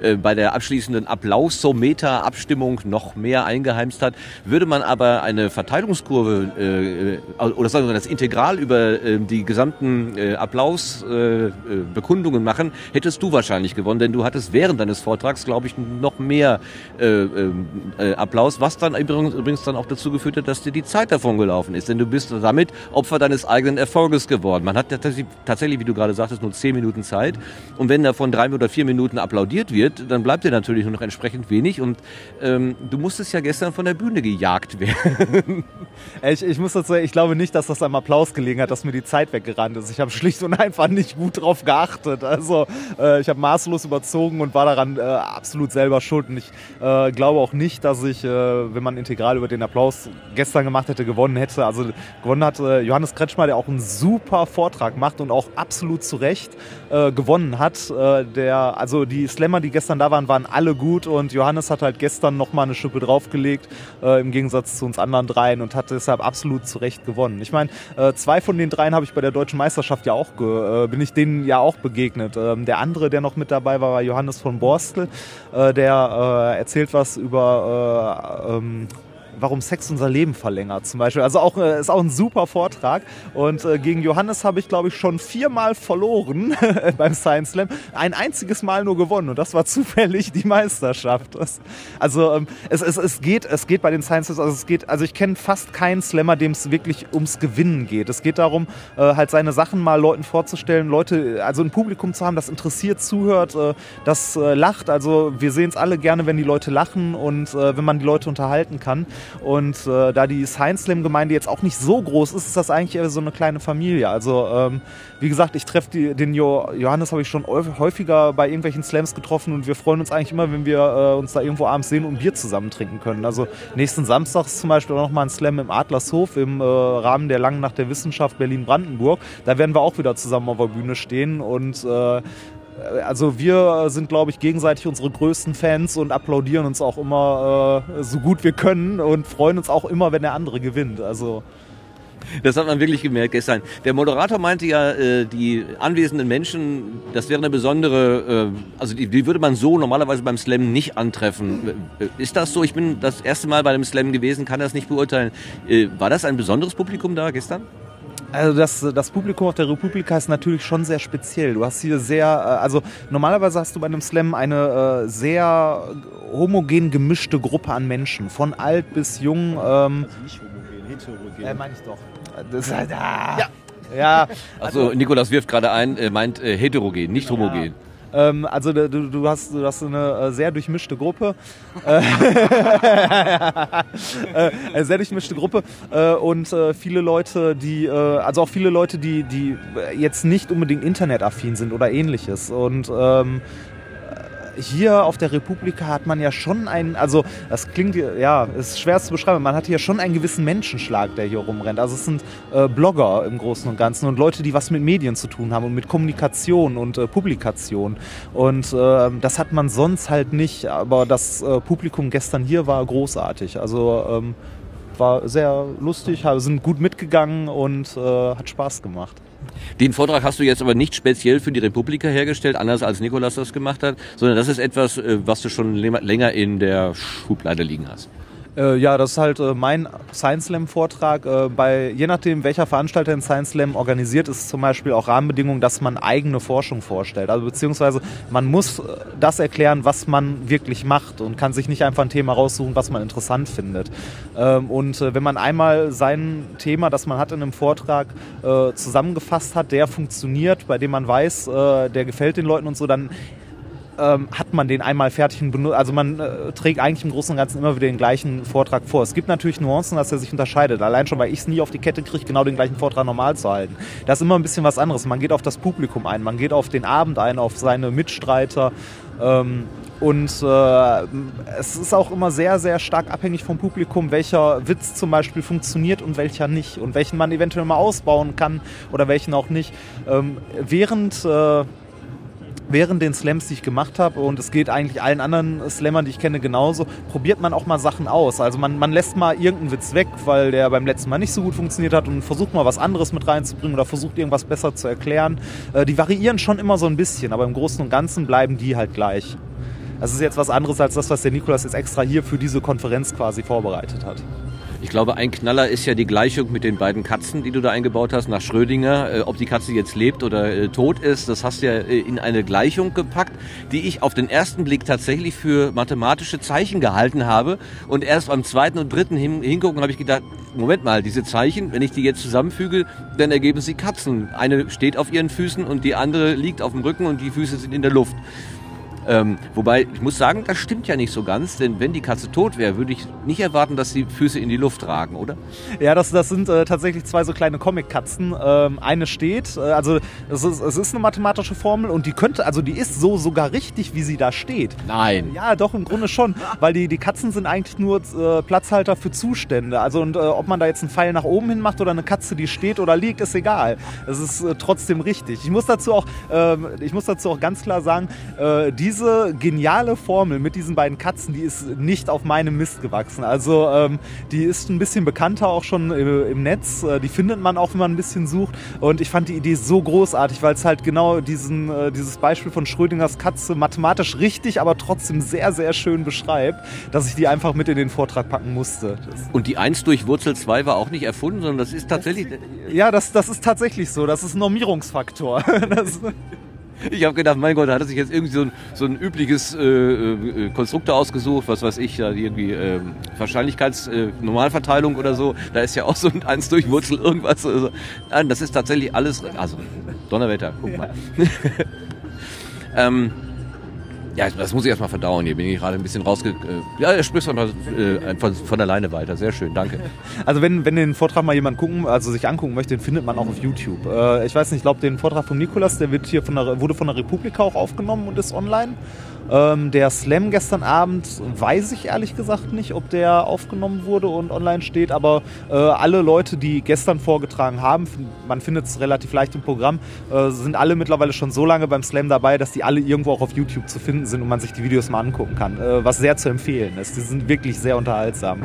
äh, bei der abschließenden Applausometer-Abstimmung noch mehr eingeheimst hat. Würde man aber eine Verteilungskurve äh, äh oder sagen wir das Integral über äh, die gesamten äh, Applausbekundungen äh, machen, hättest du wahrscheinlich gewonnen, denn du hattest während deines Vortrags, glaube ich, noch mehr äh, äh, Applaus, was dann übrigens, übrigens dann auch dazu geführt hat, dass dir die Zeit davon gelaufen ist. Denn du bist damit Opfer deines eigenen Erfolges geworden. Man hat tatsächlich, wie du gerade sagtest, nur zehn Minuten Zeit. Und wenn davon drei oder vier Minuten applaudiert wird, dann bleibt dir natürlich nur noch entsprechend wenig. Und ähm, du musstest ja gestern von der Bühne gejagt werden. Ich, ich muss dazu sagen, ich glaube nicht, dass das am Applaus gelegen hat, dass mir die Zeit weggerannt ist. Ich habe schlicht und einfach nicht gut drauf geachtet. Also äh, ich habe maßlos überzogen und war daran äh, absolut selber schuld. Und ich äh, glaube auch nicht, dass ich, äh, wenn man integral über den Applaus gestern gemacht hätte, gewonnen hätte. Also gewonnen hat äh, Johannes Kretschmer, der auch einen super Vortrag macht und auch absolut zu Recht äh, gewonnen hat. Äh, der, also die Slammer, die gestern da waren, waren alle gut und Johannes hat halt gestern nochmal eine Schippe draufgelegt, äh, im Gegensatz zu uns anderen dreien und hat deshalb absolut zu Recht gewonnen. Ich meine, äh, zwei von den dreien habe ich bei der deutschen Meisterschaft ja auch, äh, bin ich denen ja auch begegnet. Ähm, der andere, der noch mit dabei war, war Johannes von Borstel, äh, der erzählt was über ähm, warum Sex unser Leben verlängert zum Beispiel. Also auch äh, ist auch ein super Vortrag. Und äh, gegen Johannes habe ich, glaube ich, schon viermal verloren beim Science Slam. Ein einziges Mal nur gewonnen und das war zufällig die Meisterschaft. Das, also ähm, es, es, es, geht, es geht bei den Science Slams, also es geht, also ich kenne fast keinen Slammer, dem es wirklich ums Gewinnen geht. Es geht darum, äh, halt seine Sachen mal Leuten vorzustellen, Leute, also ein Publikum zu haben, das interessiert zuhört, äh, das äh, lacht. Also wir sehen es alle gerne, wenn die Leute lachen und äh, wenn man die Leute unterhalten kann. Und äh, da die Science Slam Gemeinde jetzt auch nicht so groß ist, ist das eigentlich eher so eine kleine Familie. Also ähm, wie gesagt, ich treffe den jo Johannes habe ich schon häufiger bei irgendwelchen Slams getroffen und wir freuen uns eigentlich immer, wenn wir äh, uns da irgendwo abends sehen und Bier zusammen trinken können. Also nächsten Samstag ist zum Beispiel auch noch mal ein Slam im Adlershof im äh, Rahmen der Langen Nacht der Wissenschaft Berlin-Brandenburg. Da werden wir auch wieder zusammen auf der Bühne stehen und äh, also wir sind, glaube ich, gegenseitig unsere größten Fans und applaudieren uns auch immer äh, so gut wir können und freuen uns auch immer, wenn der andere gewinnt. Also Das hat man wirklich gemerkt gestern. Der Moderator meinte ja, äh, die anwesenden Menschen, das wäre eine besondere, äh, also die, würde man so normalerweise beim Slam nicht antreffen. Äh, Ist das so? Ich bin das erste Mal bei dem Slam gewesen, kann das nicht beurteilen. War das ein besonderes Publikum da gestern? Also das, das Publikum auf der Republika ist natürlich schon sehr speziell. Du hast hier sehr, äh, also normalerweise hast du bei einem Slam eine äh, sehr homogen gemischte Gruppe an Menschen, von alt bis jung. Ähm, Nicht homogen, heterogen. äh, meine ich doch. Das halt, ah, ja. ja. Also Nikolas wirft gerade ein, äh, meint äh, heterogen, nicht homogen. Ähm, also du, du, hast, du hast eine äh, sehr durchmischte Gruppe. Äh, äh, eine sehr durchmischte Gruppe und viele Leute, die, also auch viele Leute, die, die jetzt nicht unbedingt internetaffin sind oder ähnliches. Und ähm, hier auf der Republika hat man ja schon einen, also das klingt, ja, ist schwer zu beschreiben, man hat hier schon einen gewissen Menschenschlag, der hier rumrennt. Also es sind äh, Blogger im Großen und Ganzen und Leute, die was mit Medien zu tun haben und mit Kommunikation und äh, Publikation. Und äh, das hat man sonst halt nicht, aber das äh, Publikum gestern hier war großartig. Also ähm, war sehr lustig, sind gut mitgegangen und äh, hat Spaß gemacht. Den Vortrag hast du jetzt aber nicht speziell für die Republika hergestellt, anders als Nikolas das gemacht hat, sondern das ist etwas, äh, was du schon länger in der Schublade liegen hast. Äh, ja, das ist halt äh, mein Science Slam Vortrag. Äh, je nachdem, welcher Veranstalter den Science Slam organisiert, ist es zum Beispiel auch Rahmenbedingung, dass man eigene Forschung vorstellt. Also beziehungsweise man muss äh, das erklären, was man wirklich macht und kann sich nicht einfach ein Thema raussuchen, was man interessant findet. Ähm, und äh, wenn man einmal sein Thema, das man hat in einem Vortrag äh, zusammengefasst hat, der funktioniert, bei dem man weiß, der gefällt den Leuten und so, dann ähm, hat man den einmal fertig und benutzt. Also man äh, trägt eigentlich im Großen und Ganzen immer wieder den gleichen Vortrag vor. Es gibt natürlich Nuancen, dass er sich unterscheidet. Allein schon, weil ich es nie auf die Kette kriege, genau den gleichen Vortrag normal zu halten. Das ist immer ein bisschen was anderes. Man geht auf das Publikum ein, man geht auf den Abend ein, auf seine Mitstreiter. Ähm, und äh, es ist auch immer sehr, sehr stark abhängig vom Publikum, welcher Witz zum Beispiel funktioniert und welcher nicht. Und welchen man eventuell mal ausbauen kann oder welchen auch nicht. Ähm, während... Äh, während den Slams, die ich gemacht habe, und es geht eigentlich allen anderen Slammern, die ich kenne, genauso, probiert man auch mal Sachen aus. Also man, man lässt mal irgendeinen Witz weg, weil der beim letzten Mal nicht so gut funktioniert hat und versucht mal was anderes mit reinzubringen oder versucht irgendwas besser zu erklären. Äh, die variieren schon immer so ein bisschen, aber im Großen und Ganzen bleiben die halt gleich. Das ist jetzt was anderes als das, was der Nikolas jetzt extra hier für diese Konferenz quasi vorbereitet hat. Ich glaube, ein Knaller ist ja die Gleichung mit den beiden Katzen, die du da eingebaut hast, nach Schrödinger. Äh, ob die Katze jetzt lebt oder äh, tot ist, das hast du ja äh, in eine Gleichung gepackt, die ich auf den ersten Blick tatsächlich für mathematische Zeichen gehalten habe. Und erst beim zweiten und dritten hin, hingucken habe ich gedacht, Moment mal, diese Zeichen, wenn ich die jetzt zusammenfüge, dann ergeben sie Katzen. Eine steht auf ihren Füßen und die andere liegt auf dem Rücken und die Füße sind in der Luft. Ähm, wobei, ich muss sagen, das stimmt ja nicht so ganz, denn wenn die Katze tot wäre, würde ich nicht erwarten, dass die Füße in die Luft ragen, oder? Ja, das, das sind äh, tatsächlich zwei so kleine Comic-Katzen. Ähm, eine steht, äh, also es ist, es ist eine mathematische Formel und die könnte, also die ist so sogar richtig, wie sie da steht. Nein. Ja, doch, im Grunde schon, weil die, die Katzen sind eigentlich nur äh, Platzhalter für Zustände. Also und äh, ob man da jetzt einen Pfeil nach oben hin macht oder eine Katze, die steht oder liegt, ist egal. Es ist äh, trotzdem richtig. Ich muss dazu auch, ähm, ich muss dazu auch ganz klar sagen, äh, diese geniale Formel mit diesen beiden Katzen, die ist nicht auf meinem Mist gewachsen. Also ähm, die ist ein bisschen bekannter auch schon äh, im Netz. Äh, die findet man auch, wenn man ein bisschen sucht. Und ich fand die Idee so großartig, weil es halt genau diesen, äh, dieses Beispiel von Schrödingers Katze mathematisch richtig, aber trotzdem sehr, sehr schön beschreibt, dass ich die einfach mit in den Vortrag packen musste. Das, Und die 1 durch Wurzel 2 war auch nicht erfunden, sondern das ist tatsächlich... ja, das, das ist tatsächlich so. Das ist ein Normierungsfaktor. Das, Ich habe gedacht, mein Gott, da hat er sich jetzt irgendwie so ein, so ein übliches äh, äh, Konstruktor ausgesucht, was weiß ich, da irgendwie ähm, Wahrscheinlichkeitsnormalverteilung oder so. Da ist ja auch so ein 1 durch Wurzel irgendwas. Also, nein, das ist tatsächlich alles... Also, Donnerwetter, guck mal. ähm, ja, das muss ich erstmal verdauen. Hier bin ich gerade ein bisschen rausge... Äh, ja, er spricht einfach äh, von, von alleine weiter. Sehr schön, danke. Also wenn, wenn den Vortrag mal jemand gucken, also sich angucken möchte, den findet man auch auf YouTube. Äh, ich weiß nicht, ich glaube, den Vortrag von Nikolas, der wird hier von der, wurde von der Republika auch aufgenommen und ist online. Ähm, der Slam gestern Abend weiß ich ehrlich gesagt nicht, ob der aufgenommen wurde und online steht, aber äh, alle Leute, die gestern vorgetragen haben, man findet es relativ leicht im Programm, äh, sind alle mittlerweile schon so lange beim Slam dabei, dass die alle irgendwo auch auf YouTube zu finden sind und man sich die Videos mal angucken kann, äh, was sehr zu empfehlen ist. Die sind wirklich sehr unterhaltsam.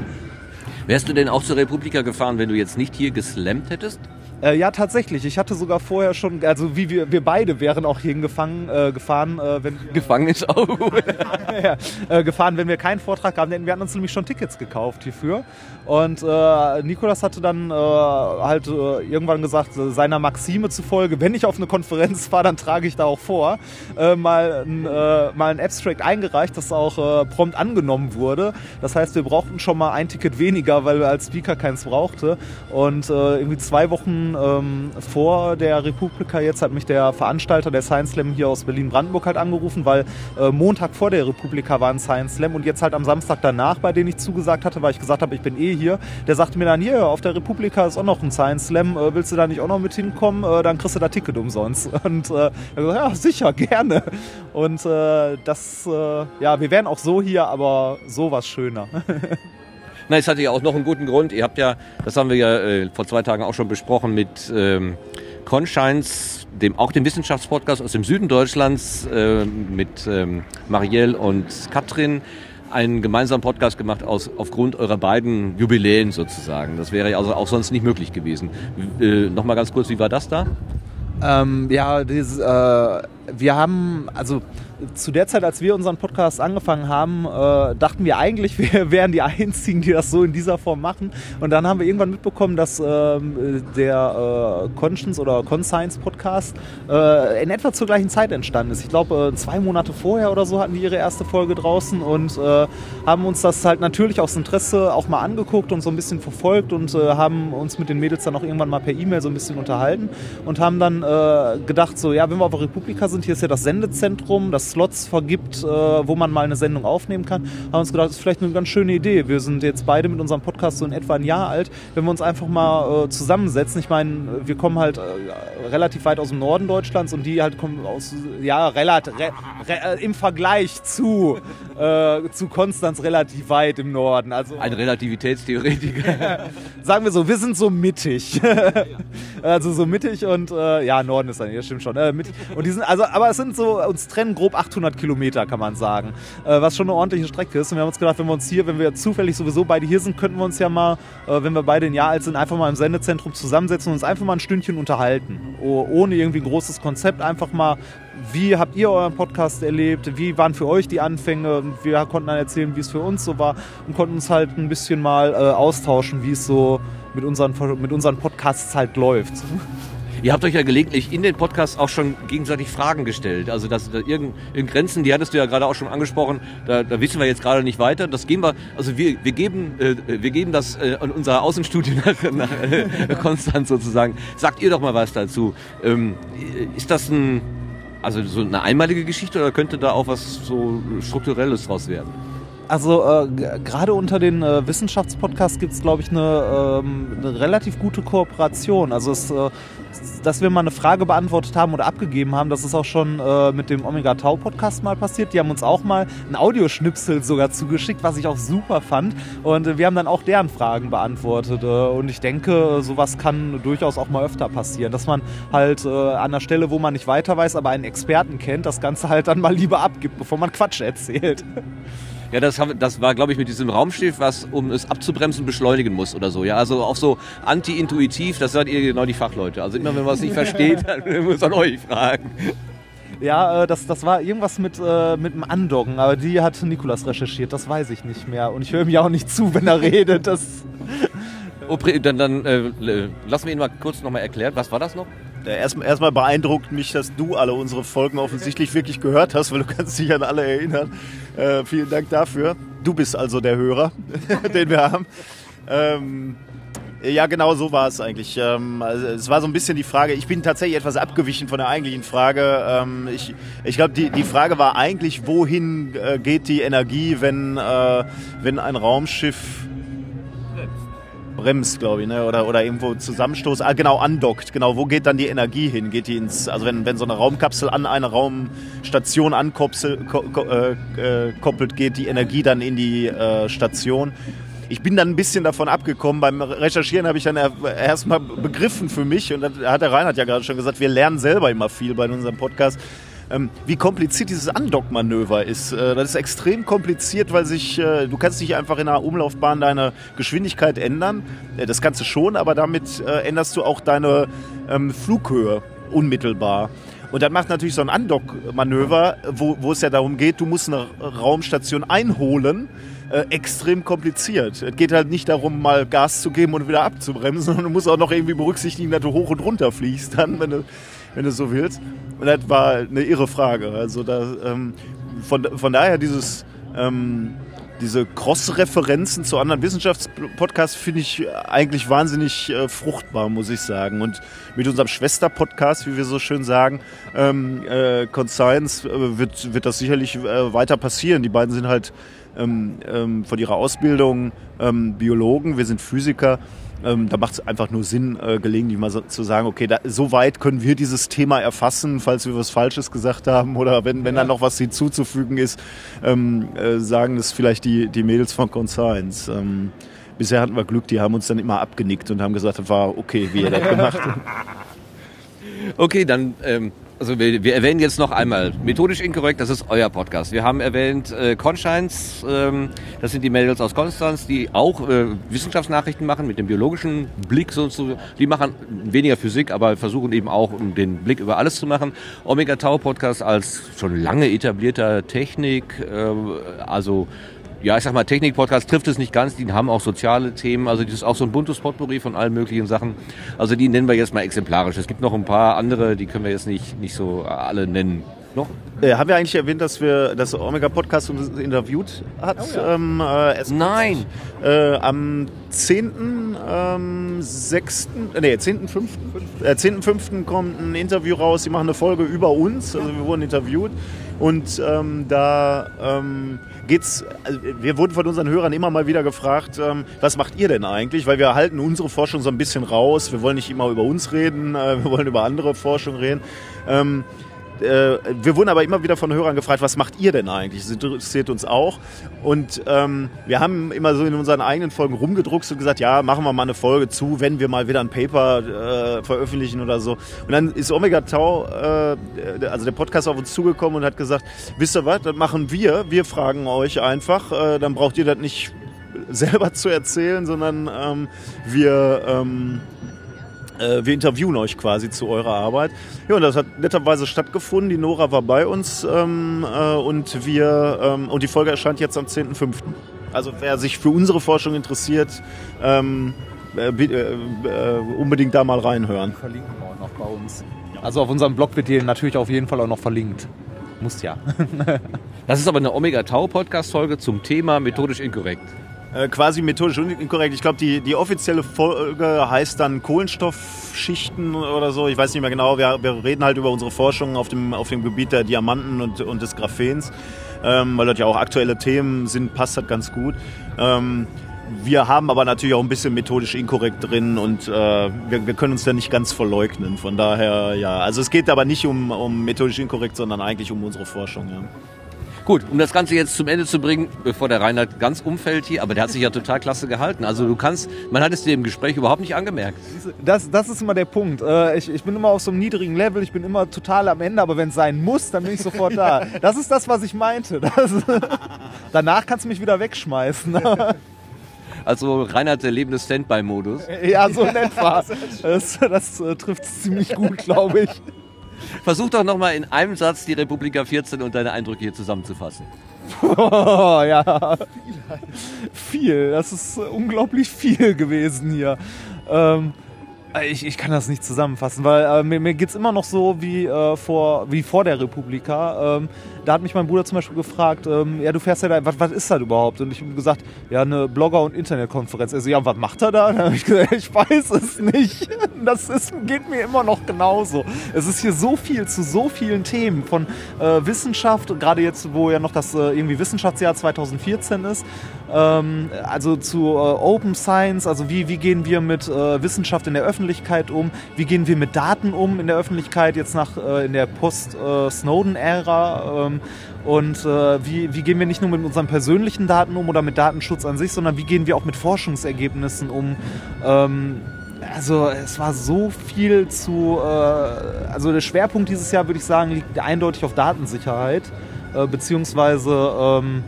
Wärst du denn auch zur Republika gefahren, wenn du jetzt nicht hier geslammt hättest? Äh, ja, tatsächlich. Ich hatte sogar vorher schon, also wie wir, wir beide wären auch hierhin gefangen, äh, gefahren, äh, wenn Gefangen ist auch gut. ja, äh, gefahren, wenn wir keinen Vortrag haben. Denn wir hatten uns nämlich schon Tickets gekauft hierfür. Und äh, Nikolas hatte dann äh, halt äh, irgendwann gesagt, äh, seiner Maxime zufolge, wenn ich auf eine Konferenz fahre, dann trage ich da auch vor, äh, mal, ein, äh, mal ein Abstract eingereicht, das auch prompt angenommen wurde. Das heißt, wir brauchten schon mal ein Ticket weniger, weil wir als Speaker keins brauchte. Und irgendwie zwei Wochen ähm, vor der Republika jetzt hat mich der Veranstalter der Science Slam hier aus Berlin-Brandenburg halt angerufen, weil Montag vor der Republika war ein Science Slam und jetzt halt am Samstag danach, bei dem ich zugesagt hatte, weil ich gesagt habe, ich bin eh hier. Der sagte mir dann, hier, auf der Republika ist auch noch ein Science Slam, äh, willst du da nicht auch noch mit hinkommen? Äh, dann kriegst du da Ticket umsonst. Und äh, ja, sicher, gerne. Und äh, das, äh, ja, wir wären auch so hier, aber sowas schöner. Nein, es hatte ja auch noch einen guten Grund. Ihr habt ja, das haben wir ja äh, vor zwei Tagen auch schon besprochen mit ähm, Conshines, dem, auch dem Wissenschaftspodcast aus dem Süden Deutschlands äh, mit ähm, Marielle und Katrin einen gemeinsamen Podcast gemacht aus, aufgrund eurer beiden Jubiläen sozusagen. Das wäre ja also auch sonst nicht möglich gewesen. Äh, Nochmal ganz kurz, wie war das da? Ähm, ja, dieses, äh, wir haben, also zu der Zeit, als wir unseren Podcast angefangen haben, äh, dachten wir eigentlich, wir wären die Einzigen, die das so in dieser Form machen. Und dann haben wir irgendwann mitbekommen, dass ähm, der äh, Conscience oder Conscience Podcast äh, in etwa zur gleichen Zeit entstanden ist. Ich glaube, äh, zwei Monate vorher oder so hatten die ihre erste Folge draußen und äh, haben uns das halt natürlich aus Interesse auch mal angeguckt und so ein bisschen verfolgt und äh, haben uns mit den Mädels dann auch irgendwann mal per E-Mail so ein bisschen unterhalten und haben dann äh, gedacht, so, ja, wenn wir auf der Republika sind, hier ist ja das Sendezentrum, das Slots vergibt, äh, wo man mal eine Sendung aufnehmen kann, haben uns gedacht, das ist vielleicht eine ganz schöne Idee. Wir sind jetzt beide mit unserem Podcast so in etwa ein Jahr alt, wenn wir uns einfach mal äh, zusammensetzen. Ich meine, wir kommen halt äh, relativ weit aus dem Norden Deutschlands und die halt kommen aus, ja, relativ, re, re, äh, im Vergleich zu, äh, zu Konstanz relativ weit im Norden. Also Ein Relativitätstheoretiker. sagen wir so, wir sind so mittig. also so mittig und äh, ja, Norden ist dann, ja, stimmt schon. Mittig. Und die sind, also, aber es sind so, uns trennen grob 800 Kilometer, kann man sagen. Äh, was schon eine ordentliche Strecke ist. Und wir haben uns gedacht, wenn wir uns hier, wenn wir zufällig sowieso beide hier sind, könnten wir uns ja mal, äh, wenn wir beide ein Jahr alt sind, einfach mal im Sendezentrum zusammensetzen und uns einfach mal ein Stündchen unterhalten. Oh, ohne irgendwie ein großes Konzept, einfach mal wie habt ihr euren Podcast erlebt? Wie waren für euch die Anfänge? Wir konnten dann erzählen, wie es für uns so war und konnten uns halt ein bisschen mal äh, austauschen, wie es so mit unseren, mit unseren Podcasts halt läuft. Ihr habt euch ja gelegentlich in den Podcasts auch schon gegenseitig Fragen gestellt. Also das, da irgend, Grenzen, die hattest du ja gerade auch schon angesprochen, da, da wissen wir jetzt gerade nicht weiter. Das geben wir, also wir, wir geben, äh, wir geben das äh, an unser Außenstudio nach, nach äh, Konstanz sozusagen. Sagt ihr doch mal was dazu. Ähm, ist das ein, also so eine einmalige Geschichte oder könnte da auch was so strukturelles draus werden? Also äh, gerade unter den äh, Wissenschaftspodcasts gibt es, glaube ich, eine, ähm, eine relativ gute Kooperation. Also es, äh, dass wir mal eine Frage beantwortet haben oder abgegeben haben, das ist auch schon äh, mit dem Omega Tau Podcast mal passiert. Die haben uns auch mal ein Audioschnipsel sogar zugeschickt, was ich auch super fand. Und äh, wir haben dann auch deren Fragen beantwortet. Äh, und ich denke, sowas kann durchaus auch mal öfter passieren, dass man halt äh, an der Stelle, wo man nicht weiter weiß, aber einen Experten kennt, das Ganze halt dann mal lieber abgibt, bevor man Quatsch erzählt. Ja, das, das war, glaube ich, mit diesem Raumschiff, was, um es abzubremsen, beschleunigen muss oder so. Ja, also auch so anti-intuitiv, das seid ihr genau die Fachleute. Also immer, wenn man es nicht versteht, dann muss man euch fragen. Ja, äh, das, das war irgendwas mit, äh, mit dem Andocken, aber die hat Nikolas recherchiert, das weiß ich nicht mehr. Und ich höre ihm auch nicht zu, wenn er redet. Das Oh, dann dann äh, lassen wir ihn mal kurz nochmal erklären. Was war das noch? Äh, Erst, erstmal beeindruckt mich, dass du alle unsere Folgen offensichtlich wirklich gehört hast, weil du kannst dich an alle erinnern. Äh, vielen Dank dafür. Du bist also der Hörer, den wir haben. Ähm, ja, genau so war es eigentlich. Ähm, also es war so ein bisschen die Frage, ich bin tatsächlich etwas abgewichen von der eigentlichen Frage. Ähm, ich ich glaube, die, die Frage war eigentlich, wohin äh, geht die Energie, wenn, äh, wenn ein Raumschiff bremst, glaube ich, ne? oder, oder irgendwo zusammenstoßt. Ah, genau, andockt. Genau, wo geht dann die Energie hin? Geht die ins, also wenn, wenn so eine Raumkapsel an eine Raumstation ankoppelt, ko, ko, äh, äh, geht die Energie dann in die äh, Station. Ich bin dann ein bisschen davon abgekommen. Beim Recherchieren habe ich dann er- erstmal begriffen für mich, und das hat der Reinhard ja gerade schon gesagt, wir lernen selber immer viel bei unserem Podcast. Ähm, wie kompliziert dieses Undock-Manöver ist. Äh, das ist extrem kompliziert, weil sich, äh, du kannst nicht einfach in einer Umlaufbahn deine Geschwindigkeit ändern. Äh, das kannst du schon, aber damit äh, änderst du auch deine ähm, Flughöhe unmittelbar. Und dann macht natürlich so ein Undock-Manöver, wo, wo es ja darum geht, du musst eine Raumstation einholen, äh, extrem kompliziert. Es geht halt nicht darum, mal Gas zu geben und wieder abzubremsen, sondern du musst auch noch irgendwie berücksichtigen, dass du hoch und runter fliegst dann, wenn du, wenn du so willst. Und das war eine irre Frage. Also da, ähm, von, von daher dieses... Ähm, diese Cross-Referenzen zu anderen Wissenschaftspodcasts finde ich eigentlich wahnsinnig äh, fruchtbar, muss ich sagen. Und mit unserem Schwester-Podcast, wie wir so schön sagen, ähm, äh, Conscience, äh, wird, wird das sicherlich äh, weiter passieren. Die beiden sind halt ähm, ähm, von ihrer Ausbildung ähm, Biologen, wir sind Physiker ähm, da macht es einfach nur Sinn, äh, gelegentlich mal so, zu sagen, okay, da, so weit können wir dieses Thema erfassen, falls wir was Falsches gesagt haben oder wenn, wenn ja. da noch was hinzuzufügen ist, ähm, äh, sagen das vielleicht die, die Mädels von Conscience. Ähm, bisher hatten wir Glück, die haben uns dann immer abgenickt und haben gesagt, das war okay, wie ihr das gemacht habt. Okay, dann ähm, also wir, wir, erwähnen jetzt noch einmal methodisch inkorrekt, das ist euer Podcast. Wir haben erwähnt äh, Conshines, ähm, das sind die Mädels aus Konstanz, die auch äh, Wissenschaftsnachrichten machen mit dem biologischen Blick sozusagen. Die machen weniger Physik, aber versuchen eben auch den Blick über alles zu machen. Omega Tau Podcast als schon lange etablierter Technik, äh, also ja, ich sag mal, Technik-Podcast trifft es nicht ganz. Die haben auch soziale Themen. Also das ist auch so ein buntes Potpourri von allen möglichen Sachen. Also die nennen wir jetzt mal exemplarisch. Es gibt noch ein paar andere, die können wir jetzt nicht, nicht so alle nennen. Noch? Äh, haben wir eigentlich erwähnt, dass wir das Omega Podcast uns interviewt hat? Oh ja. ähm, äh, Nein. Äh, am 10. Ähm, 6. Äh, nee, 10.5. Äh, 10.5. kommt ein Interview raus. Sie machen eine Folge über uns. Also wir wurden interviewt. Und ähm, da ähm, geht's, also wir wurden von unseren Hörern immer mal wieder gefragt, ähm, was macht ihr denn eigentlich? Weil wir halten unsere Forschung so ein bisschen raus. Wir wollen nicht immer über uns reden, äh, wir wollen über andere Forschung reden. Ähm, äh, wir wurden aber immer wieder von Hörern gefragt, was macht ihr denn eigentlich? Das interessiert uns auch. Und ähm, wir haben immer so in unseren eigenen Folgen rumgedruckt und gesagt, ja, machen wir mal eine Folge zu, wenn wir mal wieder ein Paper äh, veröffentlichen oder so. Und dann ist Omega Tau, äh, also der Podcast auf uns zugekommen und hat gesagt, wisst ihr was, das machen wir. Wir fragen euch einfach, äh, dann braucht ihr das nicht selber zu erzählen, sondern ähm, wir... Ähm, äh, wir interviewen euch quasi zu eurer Arbeit. Ja, und das hat netterweise stattgefunden. Die Nora war bei uns ähm, äh, und wir ähm, und die Folge erscheint jetzt am 10.05. Also wer sich für unsere Forschung interessiert, ähm, äh, äh, äh, unbedingt da mal reinhören. Verlinken wir auch noch bei uns. Also auf unserem Blog wird die natürlich auf jeden Fall auch noch verlinkt. Muss ja. das ist aber eine Omega Tau Podcast Folge zum Thema methodisch inkorrekt. Äh, quasi methodisch inkorrekt. Ich glaube, die, die offizielle Folge heißt dann Kohlenstoffschichten oder so. Ich weiß nicht mehr genau. Wir, wir reden halt über unsere Forschung auf dem, auf dem Gebiet der Diamanten und, und des Graphens, ähm, weil dort ja auch aktuelle Themen sind, passt das ganz gut. Ähm, wir haben aber natürlich auch ein bisschen methodisch inkorrekt drin und äh, wir, wir, können uns da nicht ganz verleugnen. Von daher, ja. Also es geht aber nicht um, um methodisch inkorrekt, sondern eigentlich um unsere Forschung, ja. Gut, um das Ganze jetzt zum Ende zu bringen, bevor der Reinhard ganz umfällt hier, aber der hat sich ja total klasse gehalten. Also du kannst, man hat es dir im Gespräch überhaupt nicht angemerkt. Das, das ist immer der Punkt. Äh, ich, ich bin immer auf so einem niedrigen Level, ich bin immer total am Ende, aber wenn es sein muss, dann bin ich sofort da. Das ist das, was ich meinte. Das, danach kannst du mich wieder wegschmeißen. Also Reinhard der lebende Standby-Modus. Ja, so in etwa. Das, das äh, trifft es ziemlich gut, glaube ich. Versuch doch nochmal in einem Satz die Republika 14 und deine Eindrücke hier zusammenzufassen. Oh, ja, viel. Das ist unglaublich viel gewesen hier. Ähm, ich, ich kann das nicht zusammenfassen, weil äh, mir, mir geht es immer noch so wie, äh, vor, wie vor der Republika. Ähm, da hat mich mein Bruder zum Beispiel gefragt, ähm, ja, du fährst ja da, was, was ist das überhaupt? Und ich habe gesagt, ja, eine Blogger- und Internetkonferenz. Er so, ja, was macht er da? Dann habe ich gesagt, ich weiß es nicht. Das ist, geht mir immer noch genauso. Es ist hier so viel zu so vielen Themen von äh, Wissenschaft, gerade jetzt, wo ja noch das äh, irgendwie Wissenschaftsjahr 2014 ist, ähm, also zu äh, Open Science, also wie, wie gehen wir mit äh, Wissenschaft in der Öffentlichkeit um, wie gehen wir mit Daten um in der Öffentlichkeit, jetzt nach äh, in der Post-Snowden-Ära. Ähm, und äh, wie, wie gehen wir nicht nur mit unseren persönlichen Daten um oder mit Datenschutz an sich, sondern wie gehen wir auch mit Forschungsergebnissen um? Ähm, also es war so viel zu, äh, also der Schwerpunkt dieses Jahr würde ich sagen liegt eindeutig auf Datensicherheit äh, beziehungsweise ähm,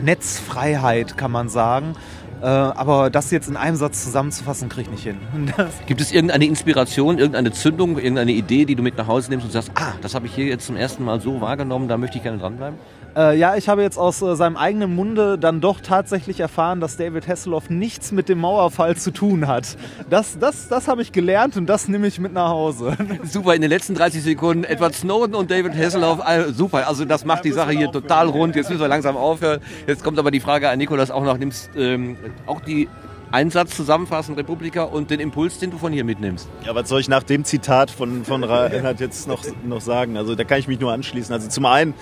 Netzfreiheit kann man sagen. Äh, aber das jetzt in einem Satz zusammenzufassen, kriege ich nicht hin. Gibt es irgendeine Inspiration, irgendeine Zündung, irgendeine Idee, die du mit nach Hause nimmst und sagst, ah, das habe ich hier jetzt zum ersten Mal so wahrgenommen, da möchte ich gerne dranbleiben? Äh, ja, ich habe jetzt aus äh, seinem eigenen Munde dann doch tatsächlich erfahren, dass David Hasselhoff nichts mit dem Mauerfall zu tun hat. Das, das, das habe ich gelernt und das nehme ich mit nach Hause. Super, in den letzten 30 Sekunden Edward Snowden und David Hasselhoff, äh, super. Also das macht die Sache hier total rund. Jetzt müssen wir langsam aufhören. Jetzt kommt aber die Frage an Nikolas auch noch, nimmst ähm, auch die Einsatz zusammenfassen, Republika, und den Impuls, den du von hier mitnimmst. Ja, was soll ich nach dem Zitat von, von Reinhard jetzt noch, noch sagen? Also da kann ich mich nur anschließen. Also zum einen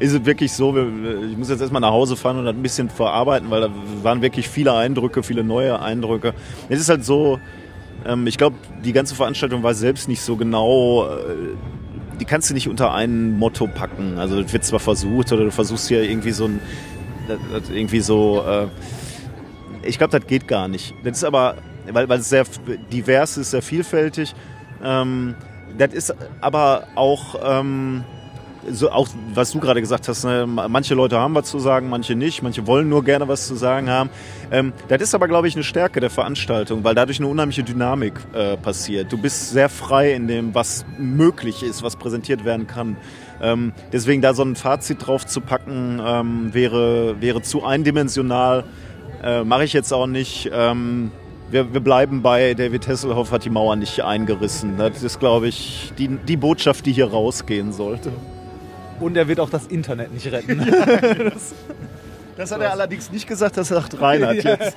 ist es wirklich so, ich muss jetzt erstmal nach Hause fahren und ein bisschen verarbeiten, weil da waren wirklich viele Eindrücke, viele neue Eindrücke. Es ist halt so, ähm, ich glaube, die ganze Veranstaltung war selbst nicht so genau, äh, die kannst du nicht unter ein Motto packen. Also das wird zwar versucht oder du versuchst hier irgendwie so ein, irgendwie so, äh, ich glaube, das geht gar nicht. Das ist aber, weil, weil es sehr divers ist, sehr vielfältig. Ähm, das ist aber auch, ähm, so auch was du gerade gesagt hast, ne, manche Leute haben was zu sagen, manche nicht, manche wollen nur gerne was zu sagen haben. Ähm, das ist aber, glaube ich, eine Stärke der Veranstaltung, weil dadurch eine unheimliche Dynamik äh, passiert. Du bist sehr frei in dem, was möglich ist, was präsentiert werden kann. Ähm, deswegen da so ein Fazit drauf zu packen, ähm, wäre, wäre zu eindimensional. Äh, Mache ich jetzt auch nicht. Ähm, wir, wir, bleiben bei David Hasselhoff hat die Mauer nicht eingerissen. Das ist, glaube ich, die, die Botschaft, die hier rausgehen sollte. Und er wird auch das Internet nicht retten. das, das, hat er allerdings nicht gesagt, das sagt Reinhard jetzt.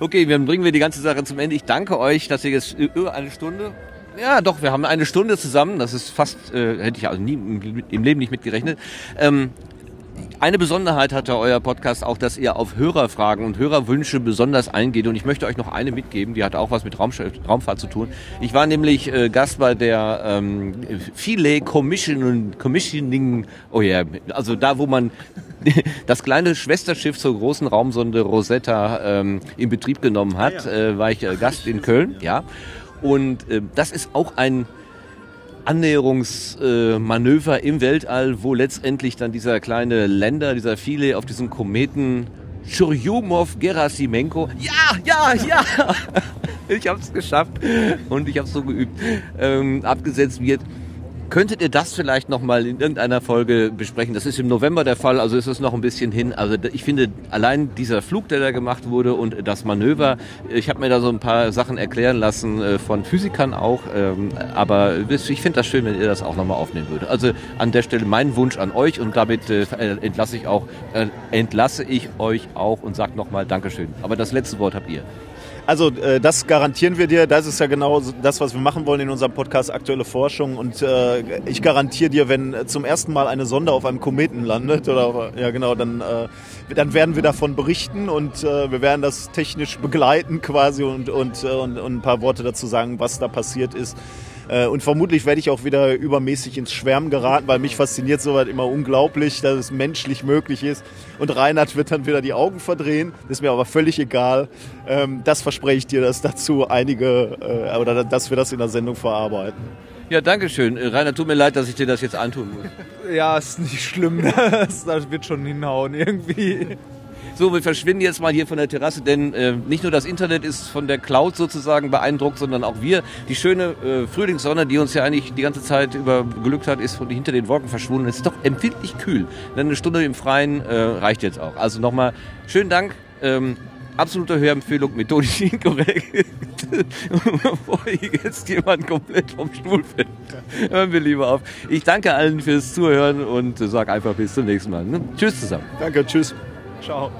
Okay, dann bringen wir die ganze Sache zum Ende. Ich danke euch, dass ihr jetzt über eine Stunde ja, doch, wir haben eine Stunde zusammen. Das ist fast, äh, hätte ich also nie im Leben nicht mitgerechnet. Ähm, eine Besonderheit hatte euer Podcast auch, dass ihr auf Hörerfragen und Hörerwünsche besonders eingeht. Und ich möchte euch noch eine mitgeben, die hat auch was mit Raumfahrt zu tun. Ich war nämlich äh, Gast bei der ähm, Philae Commission Commissioning, oh ja, yeah, also da, wo man das kleine Schwesterschiff zur großen Raumsonde Rosetta ähm, in Betrieb genommen hat, äh, war ich äh, Gast in Köln, ja. Und äh, das ist auch ein Annäherungsmanöver im Weltall, wo letztendlich dann dieser kleine Länder, dieser viele auf diesem Kometen Churyumov Gerasimenko, ja, ja, ja, ich habe es geschafft und ich habe es so geübt, ähm, abgesetzt wird. Könntet ihr das vielleicht nochmal in irgendeiner Folge besprechen? Das ist im November der Fall, also ist es noch ein bisschen hin. Also ich finde allein dieser Flug, der da gemacht wurde und das Manöver, ich habe mir da so ein paar Sachen erklären lassen äh, von Physikern auch, ähm, aber ich finde das schön, wenn ihr das auch nochmal aufnehmen würdet. Also an der Stelle mein Wunsch an euch und damit äh, entlasse ich auch, äh, entlasse ich euch auch und sage nochmal Dankeschön. Aber das letzte Wort habt ihr. Also äh, das garantieren wir dir. Das ist ja genau das, was wir machen wollen in unserem Podcast Aktuelle Forschung. Und äh, ich garantiere dir, wenn zum ersten Mal eine Sonde auf einem Kometen landet, oder ja genau, dann, äh, dann werden wir davon berichten und äh, wir werden das technisch begleiten quasi und, und, äh, und, und ein paar Worte dazu sagen, was da passiert ist. Äh, und vermutlich werde ich auch wieder übermäßig ins Schwärmen geraten, weil mich fasziniert sowas immer unglaublich, dass es menschlich möglich ist. Und Reinhard wird dann wieder die Augen verdrehen. Das ist mir aber völlig egal. Ähm, das verspreche ich dir, dass dazu einige, äh, oder dass wir das in der Sendung verarbeiten. Ja, danke schön. Äh, Rainer, tut mir leid, dass ich dir das jetzt antun muss. Ja, ist nicht schlimm. Das, das wird schon hinhauen irgendwie. So, wir verschwinden jetzt mal hier von der Terrasse, denn äh, nicht nur das Internet ist von der Cloud sozusagen beeindruckt, sondern auch wir. Die schöne äh, Frühlingssonne, die uns ja eigentlich die ganze Zeit über gelückt hat, ist von hinter den Wolken verschwunden. Es ist doch empfindlich kühl. Denn eine Stunde im Freien äh, reicht jetzt auch. Also nochmal schönen Dank. Ähm, absolute Hörempfehlung, methodisch inkorrekt. Bevor jetzt jemand komplett vom Stuhl fällt, hören wir lieber auf. Ich danke allen fürs Zuhören und sage einfach bis zum nächsten Mal. Ne? Tschüss zusammen. Danke, tschüss. Ciao.